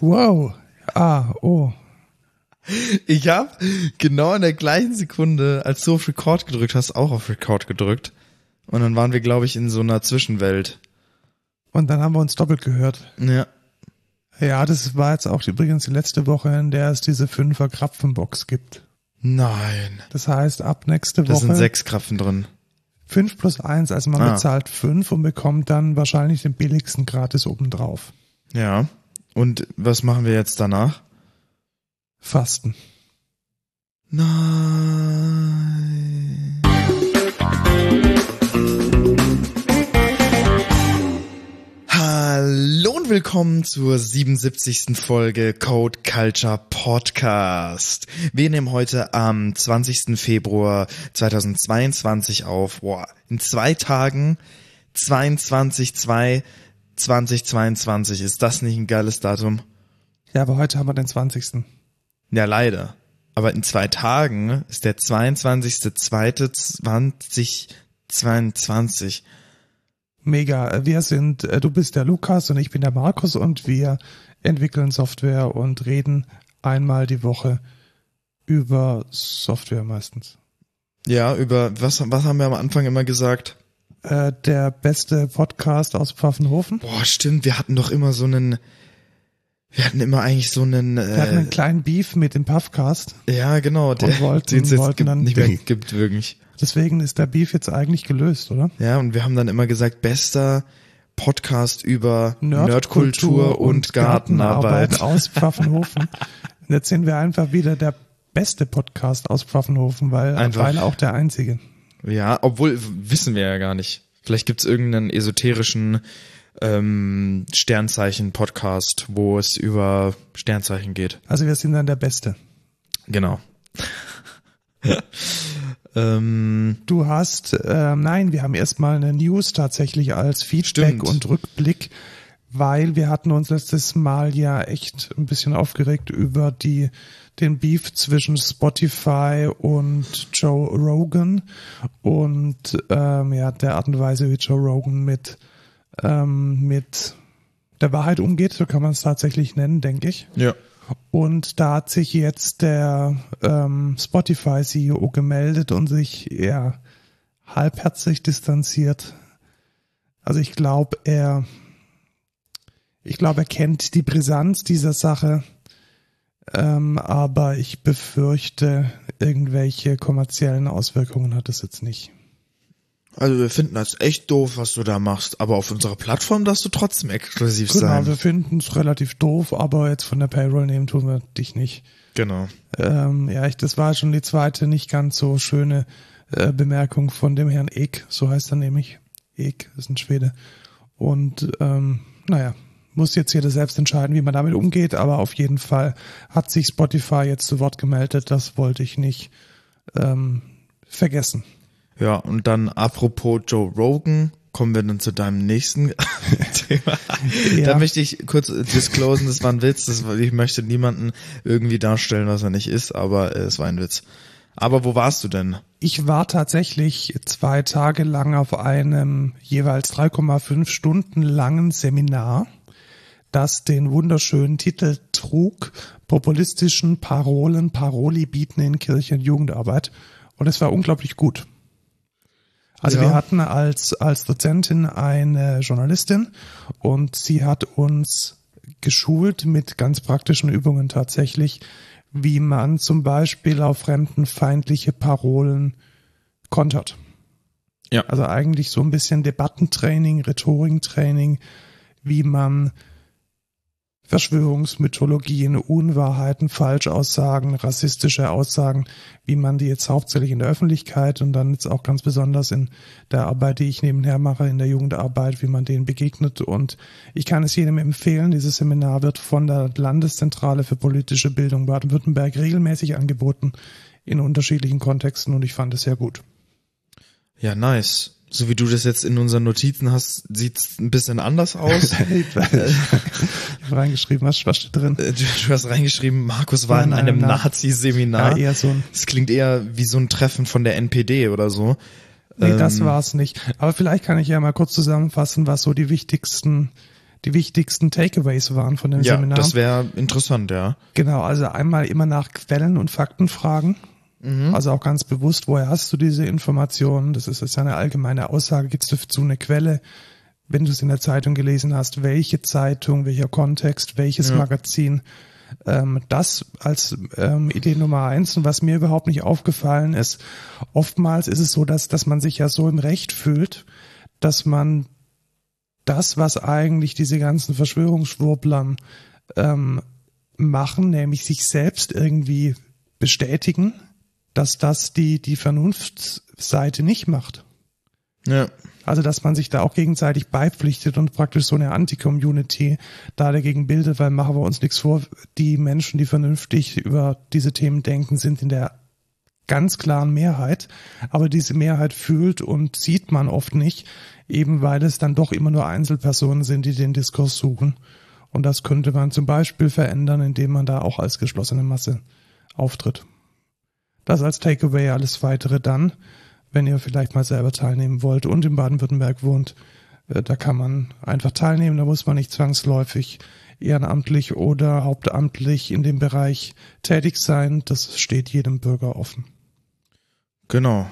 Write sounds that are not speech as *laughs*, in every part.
Wow. Ah, oh. Ich habe genau in der gleichen Sekunde, als du auf Record gedrückt hast, auch auf Record gedrückt. Und dann waren wir, glaube ich, in so einer Zwischenwelt. Und dann haben wir uns doppelt gehört. Ja. Ja, das war jetzt auch übrigens die letzte Woche, in der es diese Fünfer Krapfenbox gibt. Nein. Das heißt, ab nächste Da sind Woche sechs Krapfen drin. fünf plus eins, also man Ah. bezahlt fünf und bekommt dann wahrscheinlich den billigsten gratis obendrauf. Ja. Und was machen wir jetzt danach? Fasten. Nein. Hallo und willkommen zur 77. Folge Code Culture Podcast. Wir nehmen heute am 20. Februar 2022 auf. Boah, in zwei Tagen 22 2 2022. Ist das nicht ein geiles Datum? Ja, aber heute haben wir den 20. Ja, leider. Aber in zwei Tagen ist der 22.02.2022. Mega. Wir sind, äh, du bist der Lukas und ich bin der Markus und wir entwickeln Software und reden einmal die Woche über Software meistens. Ja, über was, was haben wir am Anfang immer gesagt? Äh, der beste Podcast aus Pfaffenhofen. Boah, stimmt, wir hatten doch immer so einen, wir hatten immer eigentlich so einen, Wir hatten einen äh, kleinen Beef mit dem Puffcast. ja, genau, der, wollten- *laughs* den es jetzt wollten gibt, dann- nicht mehr gibt, wirklich. Deswegen ist der Beef jetzt eigentlich gelöst, oder? Ja, und wir haben dann immer gesagt, bester Podcast über Nerdkultur und Gartenarbeit. aus Pfaffenhofen. Und *laughs* jetzt sind wir einfach wieder der beste Podcast aus Pfaffenhofen, weil, Einfach. weil auch der einzige. Ja, obwohl wissen wir ja gar nicht. Vielleicht gibt's irgendeinen esoterischen ähm, Sternzeichen-Podcast, wo es über Sternzeichen geht. Also wir sind dann der Beste. Genau. *laughs* ähm, Du hast, ähm, nein, wir haben erstmal eine News tatsächlich als Feedback Stimmt. und Rückblick, weil wir hatten uns letztes Mal ja echt ein bisschen aufgeregt über die den Beef zwischen Spotify und Joe Rogan und ähm, ja der Art und Weise, wie Joe Rogan mit ähm, mit der Wahrheit umgeht, so kann man es tatsächlich nennen, denke ich. ja. Und da hat sich jetzt der ähm, Spotify-CEO gemeldet und sich eher halbherzig distanziert. Also ich glaube, er, ich glaube, er kennt die Brisanz dieser Sache, ähm, aber ich befürchte, irgendwelche kommerziellen Auswirkungen hat es jetzt nicht. Also wir finden das echt doof, was du da machst, aber auf unserer Plattform darfst du trotzdem exklusiv Genau, sein. wir finden es relativ doof, aber jetzt von der Payroll nehmen tun wir dich nicht. Genau. Ähm, ja, ich, das war schon die zweite nicht ganz so schöne äh, Bemerkung von dem Herrn Ek, so heißt er nämlich. Ek ist ein Schwede. Und ähm, naja, muss jetzt jeder selbst entscheiden, wie man damit umgeht, aber auf jeden Fall hat sich Spotify jetzt zu Wort gemeldet, das wollte ich nicht ähm, vergessen. Ja, und dann apropos Joe Rogan, kommen wir dann zu deinem nächsten *laughs* Thema. Ja. Da möchte ich kurz disclosen, das war ein Witz, das ich möchte niemanden irgendwie darstellen, was er nicht ist, aber äh, es war ein Witz. Aber wo warst du denn? Ich war tatsächlich zwei Tage lang auf einem jeweils 3,5 Stunden langen Seminar, das den wunderschönen Titel trug, populistischen Parolen, Paroli bieten in Kirche und Jugendarbeit. Und es war unglaublich gut. Also Ja. wir hatten als, als Dozentin eine Journalistin und sie hat uns geschult mit ganz praktischen Übungen tatsächlich, wie man zum Beispiel auf fremdenfeindliche Parolen kontert. Ja. Also eigentlich so ein bisschen Debattentraining, Rhetoriktraining, wie man Verschwörungsmythologien, Unwahrheiten, Falschaussagen, rassistische Aussagen, wie man die jetzt hauptsächlich in der Öffentlichkeit und dann jetzt auch ganz besonders in der Arbeit, die ich nebenher mache, in der Jugendarbeit, wie man denen begegnet. Und ich kann es jedem empfehlen, dieses Seminar wird von der Landeszentrale für politische Bildung Baden-Württemberg regelmäßig angeboten in unterschiedlichen Kontexten und ich fand es sehr gut. Ja, nice. So wie du das jetzt in unseren Notizen hast, sieht's ein bisschen anders aus. *laughs* ich habe *laughs* reingeschrieben, was, was steht drin? Äh, du, du hast reingeschrieben, Markus war in einem. Nazi-Seminar. Ja, eher so ein Das klingt eher wie so ein Treffen von der NPD oder so. Nee, das Ähm, war's nicht. Aber vielleicht kann ich ja mal kurz zusammenfassen, was so die wichtigsten die wichtigsten Takeaways waren von dem Ja, Seminar. das wäre interessant, ja. Genau, also einmal immer nach Quellen und Fakten fragen. Also auch ganz bewusst, woher hast du diese Informationen? Das ist jetzt eine allgemeine Aussage. Gibt es dazu eine Quelle? Wenn du es in der Zeitung gelesen hast, welche Zeitung, welcher Kontext, welches Magazin? Ähm, das als ähm, Idee Nummer eins. Und was mir überhaupt nicht aufgefallen ist, oftmals ist es so, dass, dass man sich ja so im Recht fühlt, dass man das, was eigentlich diese ganzen Verschwörungsschwurblern ähm, machen, nämlich sich selbst irgendwie bestätigen, dass das die, die Vernunftsseite nicht macht. Ja. Also, dass man sich da auch gegenseitig beipflichtet und praktisch so eine Anti-Community da dagegen bildet, weil machen wir uns nichts vor, die Menschen, die vernünftig über diese Themen denken, sind in der ganz klaren Mehrheit. Aber diese Mehrheit fühlt und sieht man oft nicht, eben weil es dann doch immer nur Einzelpersonen sind, die den Diskurs suchen. Und das könnte man zum Beispiel verändern, indem man da auch als geschlossene Masse auftritt. Das als Takeaway, alles weitere dann, wenn ihr vielleicht mal selber teilnehmen wollt und in Baden-Württemberg wohnt. äh, Da kann man einfach teilnehmen, da muss man nicht zwangsläufig ehrenamtlich oder hauptamtlich in dem Bereich tätig sein. Das steht jedem Bürger offen. Genau.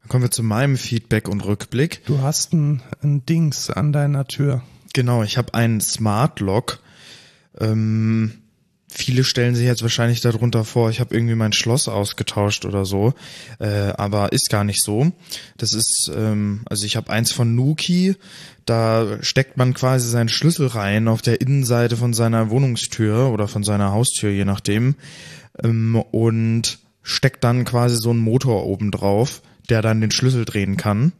Dann kommen wir zu meinem Feedback und Rückblick. Du hast ein, ein Dings an deiner Tür. Genau, ich habe einen Smart Lock. Ähm, viele stellen sich jetzt wahrscheinlich darunter vor, ich habe irgendwie mein Schloss ausgetauscht oder so, äh, aber ist gar nicht so. Das ist, ähm, also ich habe eins von Nuki, da steckt man quasi seinen Schlüssel rein auf der Innenseite von seiner Wohnungstür oder von seiner Haustür, je nachdem, ähm, und steckt dann quasi so einen Motor oben drauf, der dann den Schlüssel drehen kann.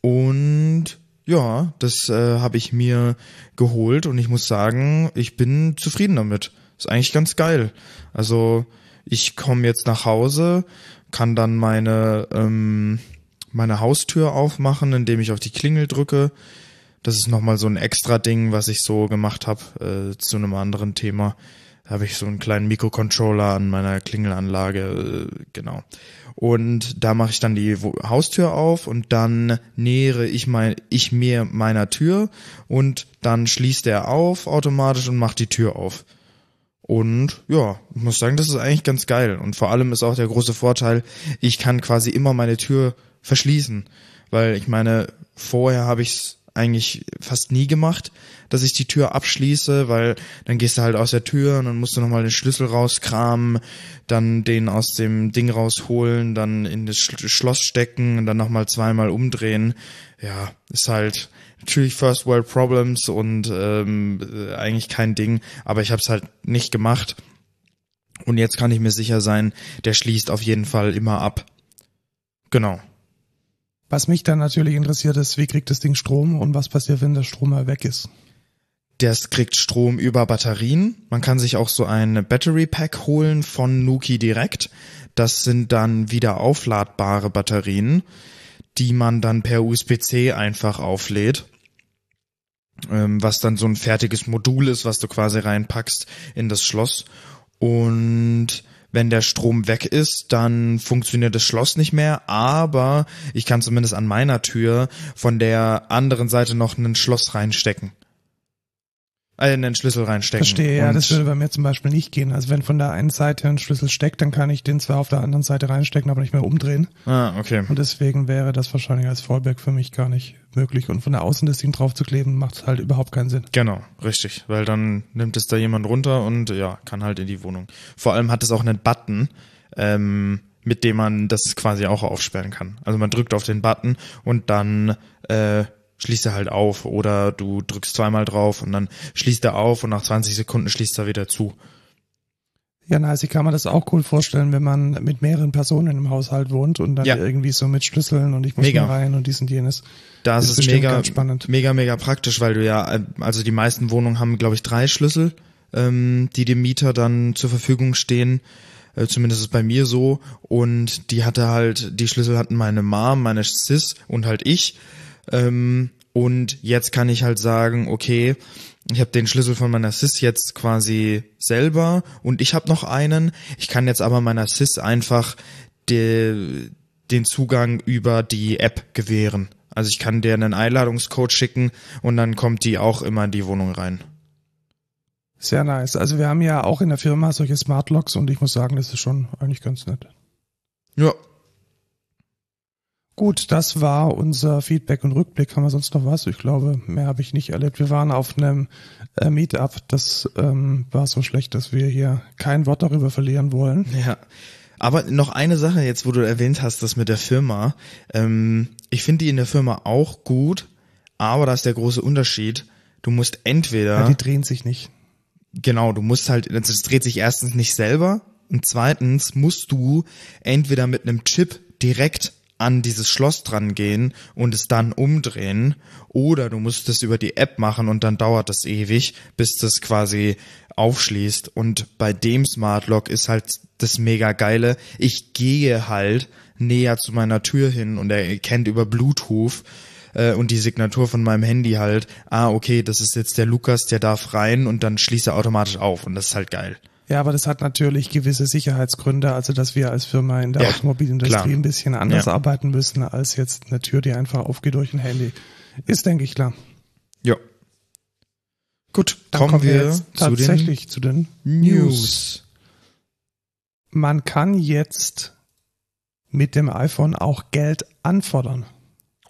Und ja, das äh, habe ich mir geholt und ich muss sagen, ich bin zufrieden damit. Ist eigentlich ganz geil. Also ich komme jetzt nach Hause, kann dann meine ähm, meine Haustür aufmachen, indem ich auf die Klingel drücke. Das ist nochmal so ein extra Ding, was ich so gemacht habe äh, zu einem anderen Thema. Da habe ich so einen kleinen Mikrocontroller an meiner Klingelanlage, äh, genau. Und da mache ich dann die Haustür auf und dann nähere ich mein, ich mir meiner Tür und dann schließt er auf automatisch und macht die Tür auf. Und ja, ich muss sagen, das ist eigentlich ganz geil. Und vor allem ist auch der große Vorteil, ich kann quasi immer meine Tür verschließen. Weil ich meine, vorher habe ich es eigentlich fast nie gemacht, dass ich die Tür abschließe, weil dann gehst du halt aus der Tür und dann musst du nochmal den Schlüssel rauskramen, dann den aus dem Ding rausholen, dann in das Sch- Schloss stecken und dann nochmal zweimal umdrehen. Ja, ist halt natürlich First World Problems und ähm, äh, eigentlich kein Ding, aber ich habe es halt nicht gemacht. Und jetzt kann ich mir sicher sein, der schließt auf jeden Fall immer ab. Genau. Was mich dann natürlich interessiert ist, wie kriegt das Ding Strom und was passiert, wenn der Strom mal weg ist? Das kriegt Strom über Batterien. Man kann sich auch so ein Battery Pack holen von Nuki direkt. Das sind dann wieder aufladbare Batterien, die man dann per USB-C einfach auflädt. Ähm, was dann so ein fertiges Modul ist, was du quasi reinpackst in das Schloss. Und wenn der Strom weg ist, dann funktioniert das Schloss nicht mehr, aber ich kann zumindest an meiner Tür von der anderen Seite noch ein Schloss reinstecken. Äh, einen Schlüssel reinstecken. Verstehe, ja, das würde bei mir zum Beispiel nicht gehen. Also wenn von der einen Seite ein Schlüssel steckt, dann kann ich den zwar auf der anderen Seite reinstecken, aber nicht mehr umdrehen. Ah, okay. Und deswegen wäre das wahrscheinlich als Fallback für mich gar nicht möglich. Und von der Außen das Ding drauf zu kleben, macht halt überhaupt keinen Sinn. Genau, richtig. Weil dann nimmt es da jemand runter und ja, kann halt in die Wohnung. Vor allem hat es auch einen Button, ähm, mit dem man das quasi auch aufsperren kann. Also man drückt auf den Button und dann äh, schließt er halt auf oder du drückst zweimal drauf und dann schließt er auf und nach 20 Sekunden schließt er wieder zu. Ja, nice. Ich kann mir das auch cool vorstellen, wenn man mit mehreren Personen im Haushalt wohnt und dann Ja. irgendwie so mit Schlüsseln und ich muss Mega. rein und dies und jenes. Da ist, Ist mega, mega, mega praktisch, weil du ja, also die meisten Wohnungen haben, glaube ich, drei Schlüssel, ähm, die dem Mieter dann zur Verfügung stehen. Äh, zumindest ist es bei mir so. Und die hatte halt, die Schlüssel hatten meine Mom, meine Sis und halt ich. Ähm, und jetzt kann ich halt sagen, okay, ich habe den Schlüssel von meiner Sis jetzt quasi selber und ich habe noch einen. Ich kann jetzt aber meiner Sis einfach de, den Zugang über die App gewähren. Also ich kann dir einen Einladungscode schicken und dann kommt die auch immer in die Wohnung rein. Sehr nice. Also wir haben ja auch in der Firma solche Smart Locks und ich muss sagen, das ist schon eigentlich ganz nett. Ja. Gut, das war unser Feedback und Rückblick. Haben wir sonst noch was? Ich glaube, mehr habe ich nicht erlebt. Wir waren auf einem äh, Meetup. Das ähm, war so schlecht, dass wir hier kein Wort darüber verlieren wollen. Ja. Aber noch eine Sache jetzt, wo du erwähnt hast, das mit der Firma. Ähm, ich finde die in der Firma auch gut, aber da ist der große Unterschied. Du musst entweder. Ja, die drehen sich nicht. Genau, du musst halt, es dreht sich erstens nicht selber und zweitens musst du entweder mit einem Chip direkt an dieses Schloss dran gehen und es dann umdrehen oder du musst es über die App machen und dann dauert das ewig, bis das quasi aufschließt und bei dem Smart Lock ist halt das mega geile. Ich gehe halt näher zu meiner Tür hin und er erkennt über Bluetooth äh, und die Signatur von meinem Handy halt, ah okay, das ist jetzt der Lukas, der darf rein und dann schließt er automatisch auf und das ist halt geil. Ja, aber das hat natürlich gewisse Sicherheitsgründe, also dass wir als Firma in der Ja, Automobilindustrie klar. ein bisschen anders Ja. arbeiten müssen als jetzt eine Tür, die einfach aufgeht durch ein Handy. Ist, denke ich, klar. Ja. Gut, Dann kommen, wir, jetzt zu den tatsächlich zu den News. Man kann jetzt mit dem iPhone auch Geld anfordern.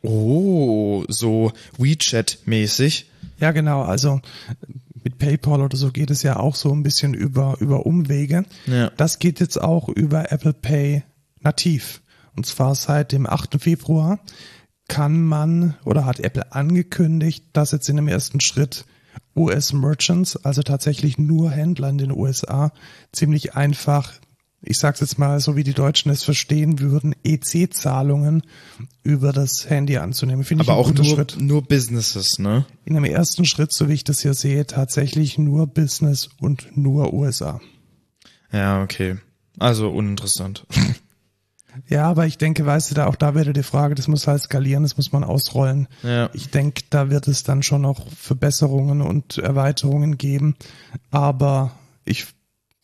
Oh, so WeChat-mäßig. Ja, genau. Also mit PayPal oder so geht es ja auch so ein bisschen über, über Umwege. Ja. Das geht jetzt auch über Apple Pay nativ. Und zwar seit dem 8. Februar kann man oder hat Apple angekündigt, dass jetzt in dem ersten Schritt US Merchants, also tatsächlich nur Händler in den USA, ziemlich einfach, ich sag's jetzt mal so wie die Deutschen es verstehen würden, EC-Zahlungen über das Handy anzunehmen. Finde ich Aber ein auch nur, Schritt. nur Businesses, ne? In dem ersten Schritt, so wie ich das hier sehe, tatsächlich nur Business und nur USA. Ja, okay. Also uninteressant. *laughs* Ja, aber ich denke, weißt du, da auch da wäre die Frage, das muss halt skalieren, das muss man ausrollen. Ja. Ich denke, da wird es dann schon noch Verbesserungen und Erweiterungen geben, aber ich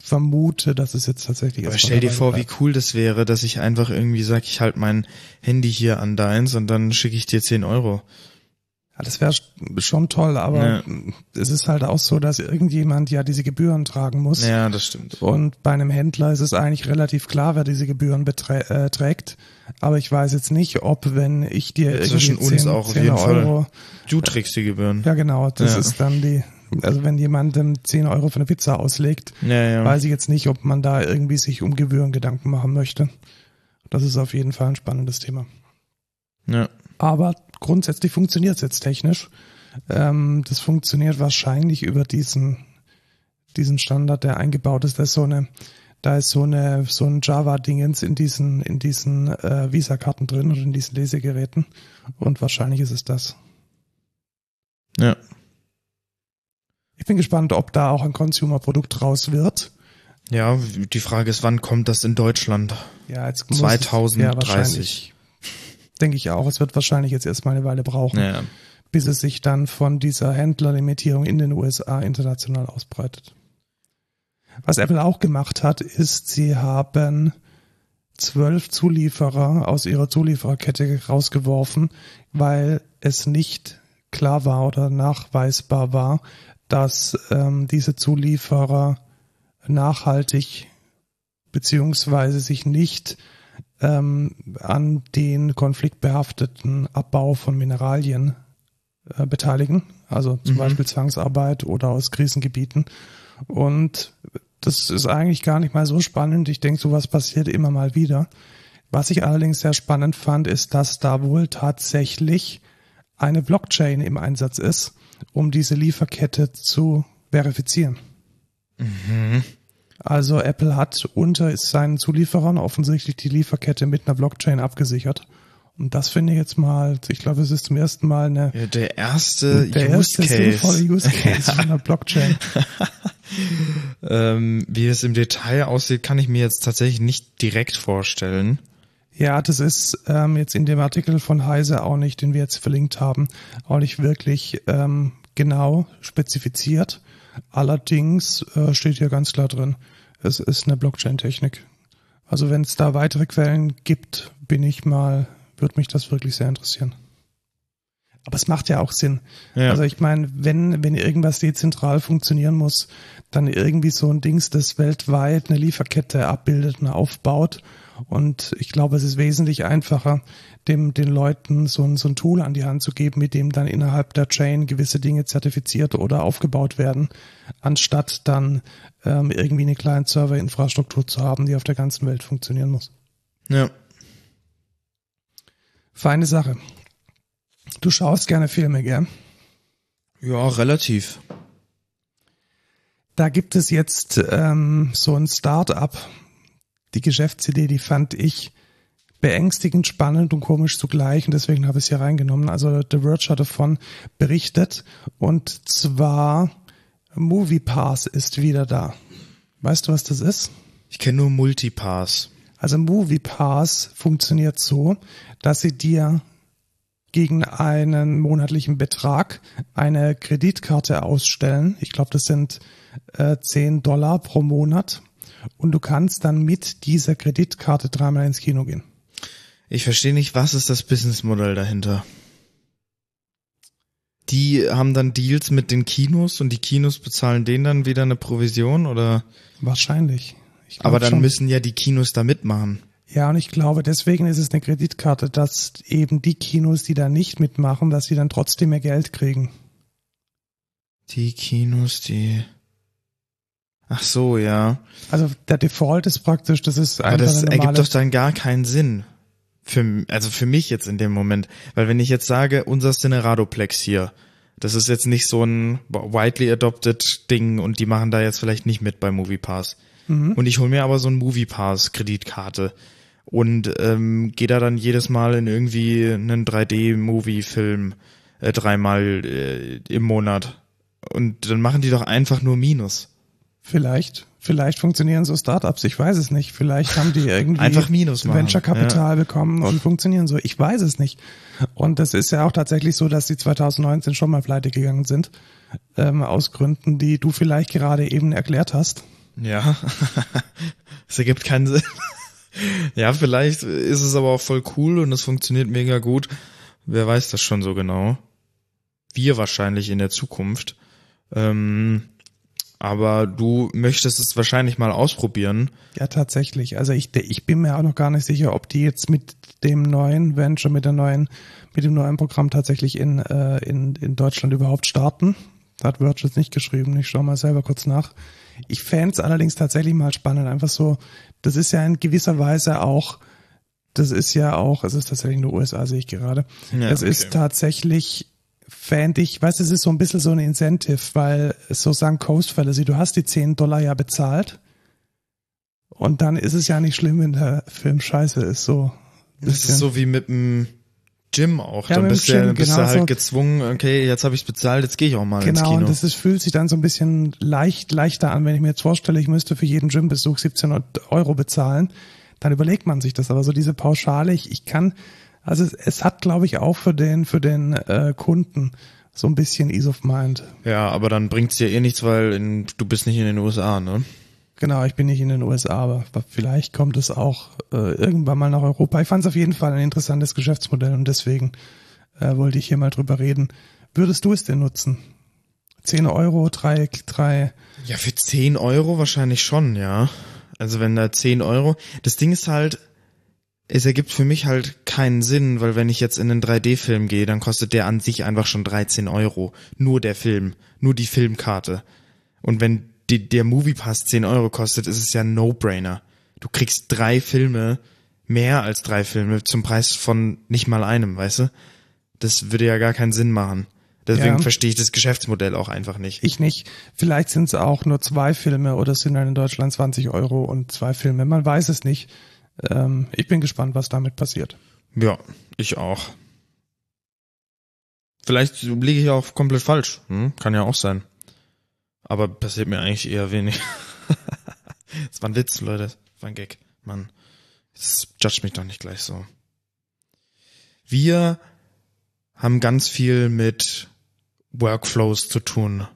vermute, dass es jetzt tatsächlich Aber erstmal stell dir vor, wie bleibt. cool das wäre, dass ich einfach irgendwie sag, ich halte mein Handy hier an deins und dann schicke ich dir 10 Euro. Ja, das wäre schon toll, aber Ja. es ist halt auch so, dass irgendjemand ja diese Gebühren tragen muss. Ja, das stimmt. Und bei einem Händler ist es eigentlich relativ klar, wer diese Gebühren äh, trägt. Aber ich weiß jetzt nicht, ob wenn ich dir irgendwie Zwischen uns 10, auch auf 10 jeden Fall. Euro, Du trägst die Gebühren. ja genau, das Ja. ist dann die, also wenn jemandem 10 Euro für eine Pizza auslegt, Ja, ja. weiß ich jetzt nicht, ob man da irgendwie sich um Gebühren Gedanken machen möchte. Das ist auf jeden Fall ein spannendes Thema. ja. Aber grundsätzlich funktioniert es jetzt technisch. Ähm, das funktioniert wahrscheinlich über diesen, diesen Standard, der eingebaut ist. Da ist so eine, da ist so eine, so ein Java-Dingens in diesen, in diesen äh, Visa-Karten drin oder in diesen Lesegeräten. Und wahrscheinlich ist es das. Ja. Ich bin gespannt, ob da auch ein Consumer-Produkt raus wird. Ja, die Frage ist, wann kommt das in Deutschland? Ja, jetzt muss 2030. Es, ja. Denke ich auch. Es wird wahrscheinlich jetzt erstmal eine Weile brauchen. Ja. bis es sich dann von dieser Händlerlimitierung in den USA international ausbreitet. Was Apple auch gemacht hat, ist, sie haben zwölf Zulieferer aus ihrer Zuliefererkette rausgeworfen, weil es nicht klar war oder nachweisbar war, dass ähm, diese Zulieferer nachhaltig beziehungsweise sich nicht ähm, an den konfliktbehafteten Abbau von Mineralien äh, beteiligen, also zum Mhm. Beispiel Zwangsarbeit oder aus Krisengebieten. Und das ist eigentlich gar nicht mal so spannend. Ich denke, sowas passiert immer mal wieder. Was ich allerdings sehr spannend fand, ist, dass da wohl tatsächlich eine Blockchain im Einsatz ist, um diese Lieferkette zu verifizieren. Also Apple hat unter seinen Zulieferern offensichtlich die Lieferkette mit einer Blockchain abgesichert. Und das finde ich jetzt mal, ich glaube, es ist zum ersten Mal eine, Ja, Der erste der Use erste sinnvolle Case. Use Case von einer Blockchain. *laughs* Ähm, wie es im Detail aussieht, kann ich mir jetzt tatsächlich nicht direkt vorstellen. Ja, das ist ähm, jetzt in dem Artikel von Heise auch nicht, den wir jetzt verlinkt haben, auch nicht wirklich ähm, genau spezifiziert. Allerdings äh, steht hier ganz klar drin, es ist eine Blockchain-Technik. Also wenn es da weitere Quellen gibt, bin ich mal, würde mich das wirklich sehr interessieren. Aber es macht ja auch Sinn. Ja. Also ich meine, wenn, wenn irgendwas dezentral funktionieren muss, dann irgendwie so ein Dings, das weltweit eine Lieferkette abbildet und aufbaut. Und ich glaube, es ist wesentlich einfacher, dem, den Leuten so ein, so ein Tool an die Hand zu geben, mit dem dann innerhalb der Chain gewisse Dinge zertifiziert oder aufgebaut werden, anstatt dann ähm, irgendwie eine kleine Serverinfrastruktur zu haben, die auf der ganzen Welt funktionieren muss. Ja. Feine Sache. Du schaust gerne Filme, gell? Ja, relativ. Da gibt es jetzt ähm, so ein Start-up. Die Geschäftsidee, die fand ich beängstigend spannend und komisch zugleich und deswegen habe ich es hier reingenommen. Also The Verge hat davon berichtet und zwar MoviePass ist wieder da. Weißt du, was das ist? Ich kenne nur Multipass. Also MoviePass funktioniert so, dass sie dir gegen einen monatlichen Betrag eine Kreditkarte ausstellen. Ich glaube, das sind äh, 10 Dollar pro Monat. Und du kannst dann mit dieser Kreditkarte dreimal ins Kino gehen. Ich verstehe nicht, was ist das Businessmodell dahinter? Die haben dann Deals mit den Kinos und die Kinos bezahlen denen dann wieder eine Provision oder? Wahrscheinlich. Aber dann schon. müssen ja die Kinos da mitmachen. Ja, und ich glaube, deswegen ist es eine Kreditkarte, dass eben die Kinos, die da nicht mitmachen, dass sie dann trotzdem mehr Geld kriegen. Die Kinos, die. Ach so, ja. Also der Default ist praktisch, das ist Aber einfach das eine ergibt normale doch dann gar keinen Sinn. Für, also für mich jetzt in dem Moment. Weil wenn ich jetzt sage, unser Cineradoplex hier, das ist jetzt nicht so ein widely adopted Ding und die machen da jetzt vielleicht nicht mit bei MoviePass. Und ich hole mir aber so ein MoviePass Kreditkarte und ähm, gehe da dann jedes Mal in irgendwie einen 3D-Movie-Film äh, dreimal äh, im Monat. Und dann machen die doch einfach nur Minus. Vielleicht, vielleicht funktionieren so Startups, ich weiß es nicht. Vielleicht haben die *laughs* irgendwie Einfach Minus machen, Venture-Kapital bekommen und funktionieren so. Ich weiß es nicht. Und das ist ja auch tatsächlich so, dass sie 2019 schon mal pleite gegangen sind, ähm, aus Gründen, die du vielleicht gerade eben erklärt hast. Ja, *laughs* es ergibt keinen Sinn. *laughs* ja, vielleicht ist es aber auch voll cool und es funktioniert mega gut. Wer weiß das schon so genau? Wir wahrscheinlich in der Zukunft. Ähm, aber du möchtest es wahrscheinlich mal ausprobieren. Ja, tatsächlich. Also ich, ich bin mir auch noch gar nicht sicher, ob die jetzt mit dem neuen Venture, mit der neuen, mit dem neuen Programm tatsächlich in, äh, in, in Deutschland überhaupt starten. Da hat Verge jetzt nicht geschrieben. Ich schaue mal selber kurz nach. Ich fände es allerdings tatsächlich mal spannend. Einfach so, das ist ja in gewisser Weise auch, das ist ja auch, es ist tatsächlich nur USA, sehe ich gerade. Ja, es okay. ist tatsächlich, fände ich, weißt du, es ist so ein bisschen so ein Incentive, weil so sagen Coast Fallacy, du hast die 10 Dollar ja bezahlt und dann ist es ja nicht schlimm, wenn der Film scheiße ist, so. Das ist so wie mit dem Gym auch. Ja, dann bist, du, Gym, dann bist genau du halt so. gezwungen, okay, jetzt habe ich bezahlt, jetzt gehe ich auch mal ins Genau, Kino. und das ist, fühlt sich dann so ein bisschen leicht, leichter an, wenn ich mir jetzt vorstelle, ich müsste für jeden Gymbesuch 17 Euro bezahlen, dann überlegt man sich das. Aber so diese Pauschale, ich, ich kann, also es, es hat, glaube ich, auch für den, für den äh, Kunden so ein bisschen Ease of Mind. ja, aber dann bringt's dir eh nichts, weil in, du bist nicht in den USA, ne? Genau, ich bin nicht in den USA, aber vielleicht kommt es auch äh, irgendwann mal nach Europa. Ich fand es auf jeden Fall ein interessantes Geschäftsmodell und deswegen äh, wollte ich hier mal drüber reden. Würdest du es denn nutzen? 10 Euro, drei, drei, Ja, für 10 Euro wahrscheinlich schon, ja. Also wenn da 10 Euro. Das Ding ist halt, es ergibt für mich halt keinen Sinn, weil wenn ich jetzt in einen 3D-Film gehe, dann kostet der an sich einfach schon 13 Euro. Nur der Film, nur die Filmkarte. Und wenn die, der Moviepass 10 Euro kostet, ist es ja ein No-Brainer. Du kriegst drei Filme, mehr als drei Filme, zum Preis von nicht mal einem, weißt du? Das würde ja gar keinen Sinn machen. Deswegen Ja. verstehe ich das Geschäftsmodell auch einfach nicht. ich nicht. Vielleicht sind es auch nur zwei Filme oder es sind dann in Deutschland 20 Euro und zwei Filme. Man weiß es nicht. Ähm, ich bin gespannt, was damit passiert. Ja, ich auch. Vielleicht liege ich auch komplett falsch. Hm? Kann ja auch sein. Aber passiert mir eigentlich eher wenig. *laughs* das war ein Witz, Leute. Das war ein Gag. Mann. Jetzt judge mich doch nicht gleich so. Wir haben ganz viel mit Workflows zu tun.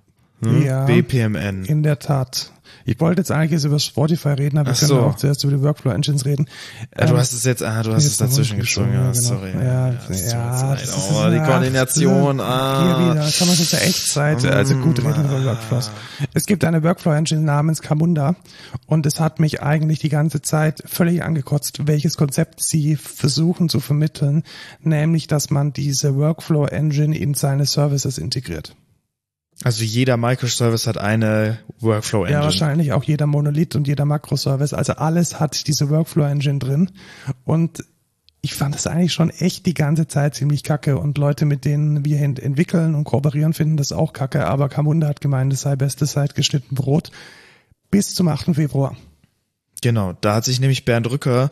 Ne? Ja. BPMN. In der Tat. Ich wollte jetzt eigentlich jetzt über Spotify reden, aber wir Ach können so. auch zuerst über die Workflow Engines reden. Ja, du Ähm, hast es jetzt, ah, du hast es dazwischen gezogen, ja, ja, sorry. genau. Ja, es mir ja, leid. das oh, die Koordination, Hier ah. wieder, kann man jetzt ja echt Zeit. Also gut, reden wir über Workflows. Es gibt eine Workflow-Engine namens Camunda und es hat mich eigentlich die ganze Zeit völlig angekotzt, welches Konzept sie versuchen zu vermitteln, nämlich, dass man diese Workflow-Engine in seine Services integriert. Also jeder Microservice hat eine Workflow-Engine. Ja, wahrscheinlich auch jeder Monolith und jeder Makroservice. Also alles hat diese Workflow-Engine drin. Und ich fand das eigentlich schon echt die ganze Zeit ziemlich kacke. Und Leute, mit denen wir ent- entwickeln und kooperieren, finden das auch kacke. Aber Camunda hat gemeint, es sei bestes seit geschnitten Brot. Bis zum 8. Februar. Genau, da hat sich nämlich Bernd Rücker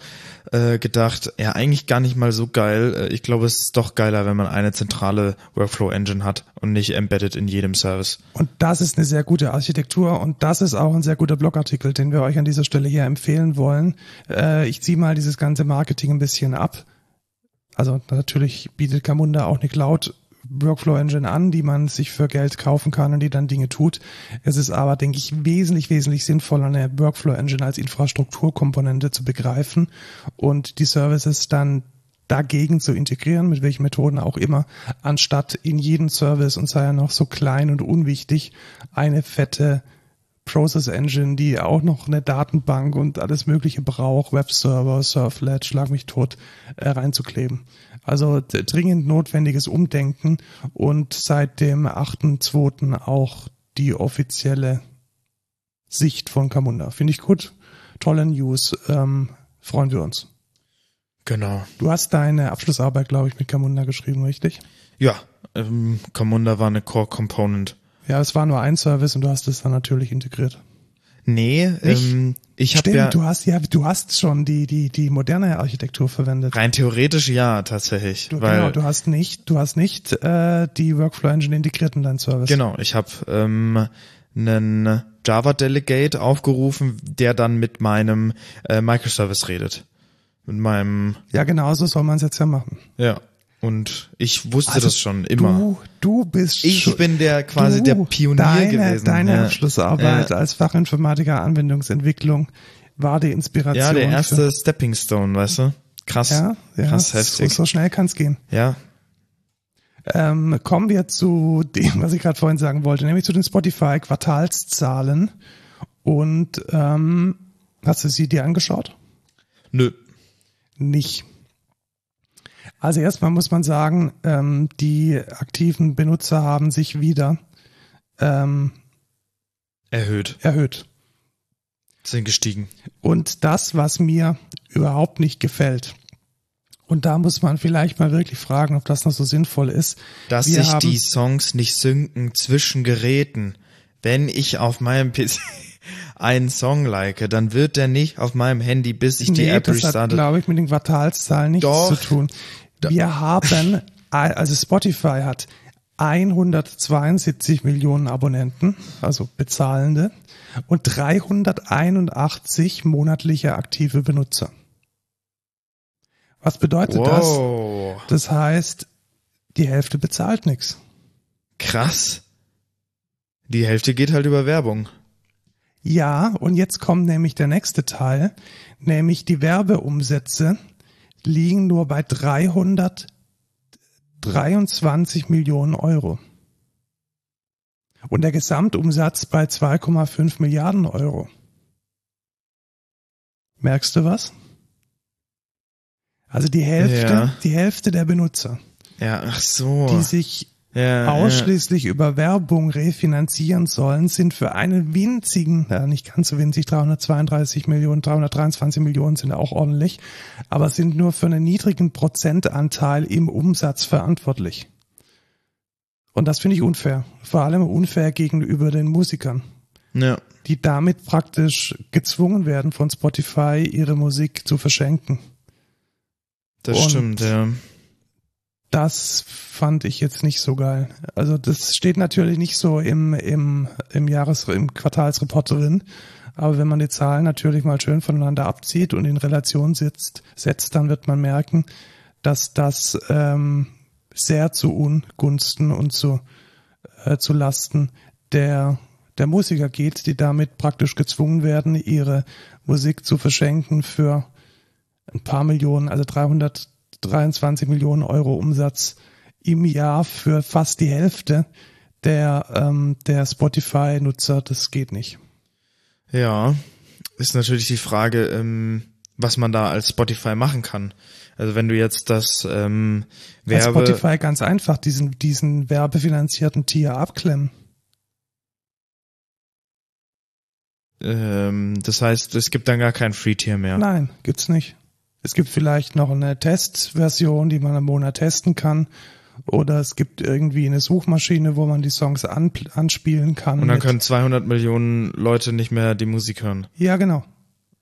äh, gedacht, ja, eigentlich gar nicht mal so geil. Äh, Ich glaube, es ist doch geiler, wenn man eine zentrale Workflow-Engine hat und nicht embedded in jedem Service. Und das ist eine sehr gute Architektur und das ist auch ein sehr guter Blogartikel, den wir euch an dieser Stelle hier empfehlen wollen. Äh, ich ziehe mal dieses ganze Marketing ein bisschen ab. Also natürlich bietet Camunda auch eine Cloud Workflow Engine an, die man sich für Geld kaufen kann und die dann Dinge tut. Es ist aber, denke ich, wesentlich, wesentlich sinnvoller, eine Workflow Engine als Infrastrukturkomponente zu begreifen und die Services dann dagegen zu integrieren, mit welchen Methoden auch immer, anstatt in jeden Service und sei er noch so klein und unwichtig, eine fette Process Engine, die auch noch eine Datenbank und alles mögliche braucht, Webserver, Surflet, schlag mich tot, äh, reinzukleben. Also dringend notwendiges Umdenken und seit dem 8.2. auch die offizielle Sicht von Camunda. Finde ich gut. Tolle News. Ähm, freuen wir uns. Genau. Du hast deine Abschlussarbeit, glaube ich, mit Camunda geschrieben, richtig? Ja, ähm, Camunda war eine Core Component. Ja, es war nur ein Service und du hast es dann natürlich integriert. Nee, Nicht? ähm, ich habe Stimmt, ja du hast ja, du hast schon die die die moderne Architektur verwendet. rein theoretisch ja tatsächlich, Du, weil genau, du hast nicht, du hast nicht äh, die Workflow Engine integriert in deinen Service. Genau, ich habe ähm, einen Java Delegate aufgerufen, der dann mit meinem äh, Microservice redet. Mit meinem, Ja, genau so soll man es jetzt ja machen. ja. Und ich wusste Also das schon immer. Du, du bist ich bin der quasi du, der Pionier deine, gewesen. Deine ja. Abschlussarbeit Ja. als Fachinformatiker Anwendungsentwicklung war die Inspiration. ja, der erste Stepping Stone, weißt du? Krass. Ja, ja krass so, heftig. so schnell kann's gehen. Ja. Ähm, kommen wir zu dem, was ich gerade vorhin sagen wollte, nämlich zu den Spotify-Quartalszahlen. Und ähm, hast du sie dir angeschaut? Nö. Nicht. Also erstmal muss man sagen, ähm, die aktiven Benutzer haben sich wieder ähm, Erhöht. erhöht. Sind gestiegen. Und das, was mir überhaupt nicht gefällt, und da muss man vielleicht mal wirklich fragen, ob das noch so sinnvoll ist. Dass Wir sich haben- die Songs nicht synken zwischen Geräten. Wenn ich auf meinem PC *laughs* einen Song like, dann wird der nicht auf meinem Handy, bis ich die nee, App das hat, restarte. glaube ich, mit den Quartalszahlen nichts Doch. zu tun. Wir haben, *laughs* also Spotify hat 172 Millionen Abonnenten, also Bezahlende, und 381 monatliche aktive Benutzer. Was bedeutet Wow. das? Das heißt, die Hälfte bezahlt nichts. Krass. Die Hälfte geht halt über Werbung. Ja, und jetzt kommt nämlich der nächste Teil, nämlich die Werbeumsätze liegen nur bei 323 Millionen Euro. Und der Gesamtumsatz bei 2,5 Milliarden Euro. Merkst du was? Also die Hälfte, Ja. die Hälfte der Benutzer, Ja, ach so. die sich ja, ausschließlich über Werbung refinanzieren sollen, sind für einen winzigen, ja nicht ganz so winzig, 332 Millionen, 323 Millionen sind auch ordentlich, aber sind nur für einen niedrigen Prozentanteil im Umsatz verantwortlich. Und das finde ich unfair. Vor allem unfair gegenüber den Musikern, Ja. ja. die damit praktisch gezwungen werden, von Spotify ihre Musik zu verschenken. Das Und- stimmt, ja. Das fand ich jetzt nicht so geil. Also das steht natürlich nicht so im, im, im Jahres-, im Quartalsreport drin. Aber wenn man die Zahlen natürlich mal schön voneinander abzieht und in Relation setzt, setzt dann wird man merken, dass das ähm, sehr zu Ungunsten und zu, äh, zu Lasten der, der Musiker geht, die damit praktisch gezwungen werden, ihre Musik zu verschenken für ein paar Millionen, also 323 Millionen Euro Umsatz im Jahr für fast die Hälfte der, ähm, der Spotify-Nutzer. Das geht nicht. Ja, ist natürlich die Frage, ähm, was man da als Spotify machen kann. Also wenn du jetzt das ähm, Werbe... Als Spotify ganz einfach diesen, diesen werbefinanzierten Tier abklemmen. Ähm, das heißt, es gibt dann gar kein Free-Tier mehr. Nein, gibt's nicht. Es gibt vielleicht noch eine Testversion, die man am Monat testen kann. Oder es gibt irgendwie eine Suchmaschine, wo man die Songs an, anspielen kann. Und dann können 200 Millionen Leute nicht mehr die Musik hören. Ja, genau.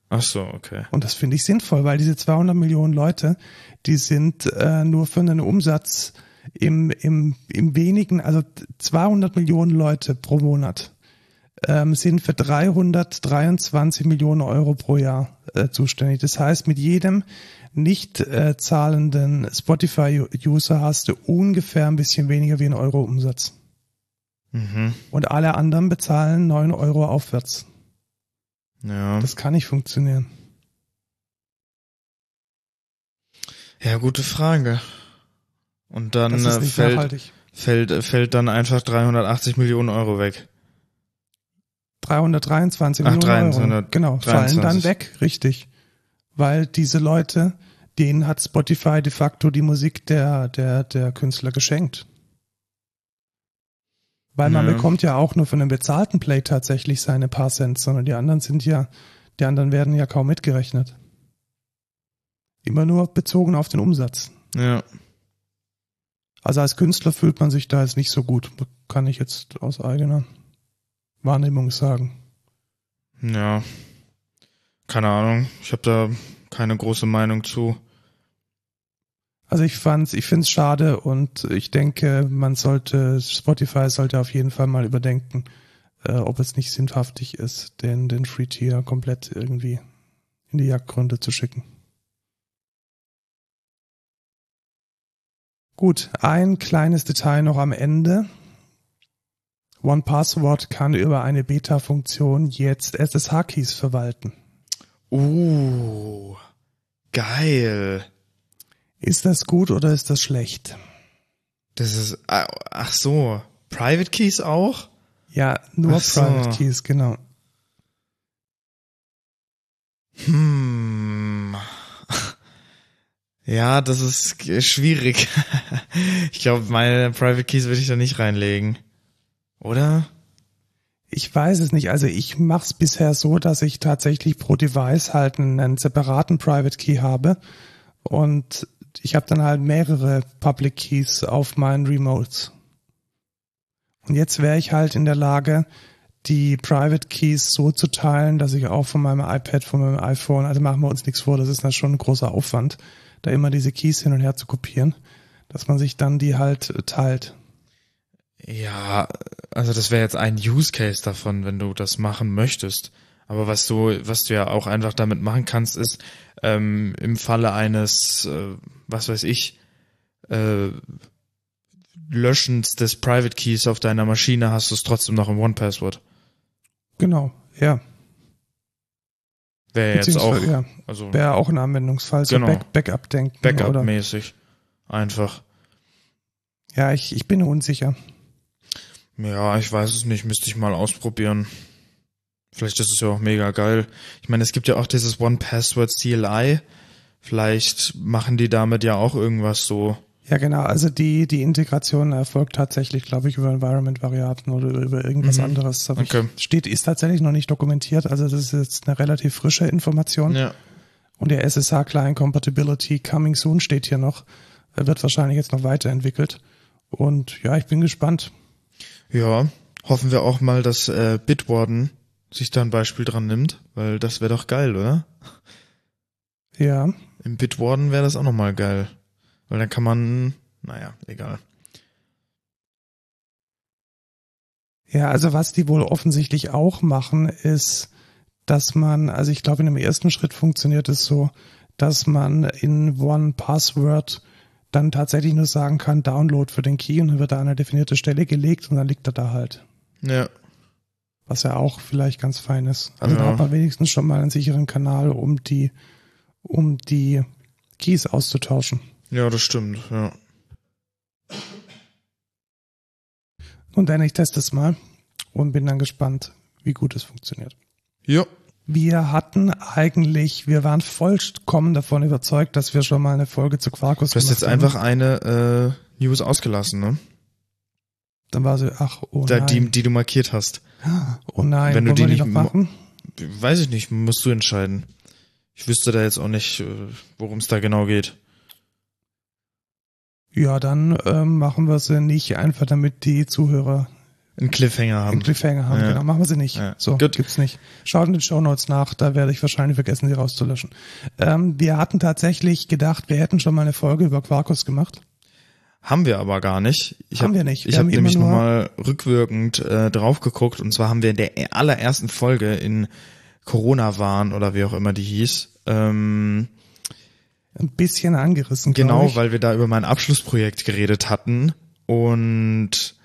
Ach so, okay. Und das finde ich sinnvoll, weil diese 200 Millionen Leute, die sind äh, nur für einen Umsatz im, im, im wenigen, also 200 Millionen Leute pro Monat ähm, sind für 323 Millionen Euro pro Jahr äh, zuständig. Das heißt, mit jedem nicht äh, zahlenden Spotify-User hast du ungefähr ein bisschen weniger wie ein Euro Umsatz. Mhm. Und alle anderen bezahlen 9 Euro aufwärts. Ja. Das kann nicht funktionieren. Ja, gute Frage. Und dann äh, fällt, fällt, fällt dann einfach 380 Millionen Euro weg. 323 Ach, Millionen 300, Euro. Genau, 23. fallen dann weg, richtig. Weil diese Leute, denen hat Spotify de facto die Musik der, der, der Künstler geschenkt. Weil man ja. bekommt ja auch nur von einem bezahlten Play tatsächlich seine paar Cent, sondern die anderen sind ja, die anderen werden ja kaum mitgerechnet. Immer nur bezogen auf den Umsatz. Ja. Also als Künstler fühlt man sich da jetzt nicht so gut, kann ich jetzt aus eigener Wahrnehmung sagen. Ja. Keine Ahnung. Ich habe da keine große Meinung zu. Also ich fand's, ich find's schade und ich denke, man sollte, Spotify sollte auf jeden Fall mal überdenken, äh, ob es nicht sinnhaftig ist, den, den Free Tier komplett irgendwie in die Jagdgründe zu schicken. Gut, ein kleines Detail noch am Ende. OnePassword kann über eine Beta-Funktion jetzt SSH-Keys verwalten. Uh, geil. Ist das gut oder ist das schlecht? Das ist, ach so, Private Keys auch? Ja, nur so. Private Keys, genau. Hm. Ja, das ist schwierig. *laughs* ich glaube, meine Private Keys würde ich da nicht reinlegen. Oder? Ich weiß es nicht. Also ich mache es bisher so, dass ich tatsächlich pro Device halt einen separaten Private Key habe und ich habe dann halt mehrere Public Keys auf meinen Remotes. Und jetzt wäre ich halt in der Lage, die Private Keys so zu teilen, dass ich auch von meinem iPad, von meinem iPhone, also machen wir uns nichts vor, das ist dann schon ein großer Aufwand, da immer diese Keys hin und her zu kopieren, dass man sich dann die halt teilt. Ja, also das wäre jetzt ein Use Case davon, wenn du das machen möchtest. Aber was du, was du ja auch einfach damit machen kannst, ist ähm, im Falle eines, äh, was weiß ich, äh, Löschens des Private Keys auf deiner Maschine hast du es trotzdem noch im One Password. Genau, ja. Wäre jetzt auch, ja, also wäre auch ein Anwendungsfall, so genau, Back Backup denken. Backup-mäßig. Einfach. Ja, ich, ich bin unsicher. Ja, ich weiß es nicht, müsste ich mal ausprobieren. Vielleicht ist es ja auch mega geil. Ich meine, es gibt ja auch dieses One Password CLI. Vielleicht machen die damit ja auch irgendwas so. Ja, genau. Also die, die Integration erfolgt tatsächlich, glaube ich, über Environment-Variablen oder über irgendwas mhm. anderes. Aber okay. Steht, ist tatsächlich noch nicht dokumentiert. Also das ist jetzt eine relativ frische Information. Ja. Und der SSH Client Compatibility Coming Soon steht hier noch. Wird wahrscheinlich jetzt noch weiterentwickelt. Und ja, ich bin gespannt. Ja, hoffen wir auch mal, dass äh, Bitwarden sich da ein Beispiel dran nimmt, weil das wäre doch geil, oder? Ja. Im Bitwarden wäre das auch nochmal geil. Weil dann kann man, naja, egal. Ja, also was die wohl offensichtlich auch machen, ist, dass man, also ich glaube, in dem ersten Schritt funktioniert es so, dass man in One Password dann tatsächlich nur sagen kann, Download für den Key und dann wird da eine definierte Stelle gelegt und dann liegt er da halt. Ja. Was ja auch vielleicht ganz fein ist. Also Ja. da hat man wenigstens schon mal einen sicheren Kanal, um die, um die Keys auszutauschen. Ja, das stimmt, ja. Und dann ich teste es mal und bin dann gespannt, wie gut es funktioniert. Ja. Wir hatten eigentlich, wir waren vollkommen davon überzeugt, dass wir schon mal eine Folge zu Quarkus Du hast jetzt haben. einfach eine äh, News ausgelassen, ne? Dann war sie, ach, oh Da, nein. die, die du markiert hast. oh nein, wenn du die wir nicht noch machen? Weiß ich nicht, musst du entscheiden. Ich wüsste da jetzt auch nicht, äh, worum es da genau geht. Ja, dann ähm, machen wir sie nicht, einfach damit die Zuhörer Einen Cliffhanger einen haben. Cliffhanger haben. Ja. Genau, machen wir sie nicht. Ja. So, Gut. gibt's nicht. Schaut in den Show Notes nach, da werde ich wahrscheinlich vergessen, sie rauszulöschen. Ähm, wir hatten tatsächlich gedacht, wir hätten schon mal eine Folge über Quarkus gemacht. Haben wir aber gar nicht. Ich Haben hab, wir nicht. Wir Ich habe haben nämlich nochmal rückwirkend äh, drauf geguckt und zwar haben wir in der allerersten Folge in Corona-Warn oder wie auch immer die hieß, ähm, Ein bisschen angerissen, Genau, weil wir da über mein Abschlussprojekt geredet hatten und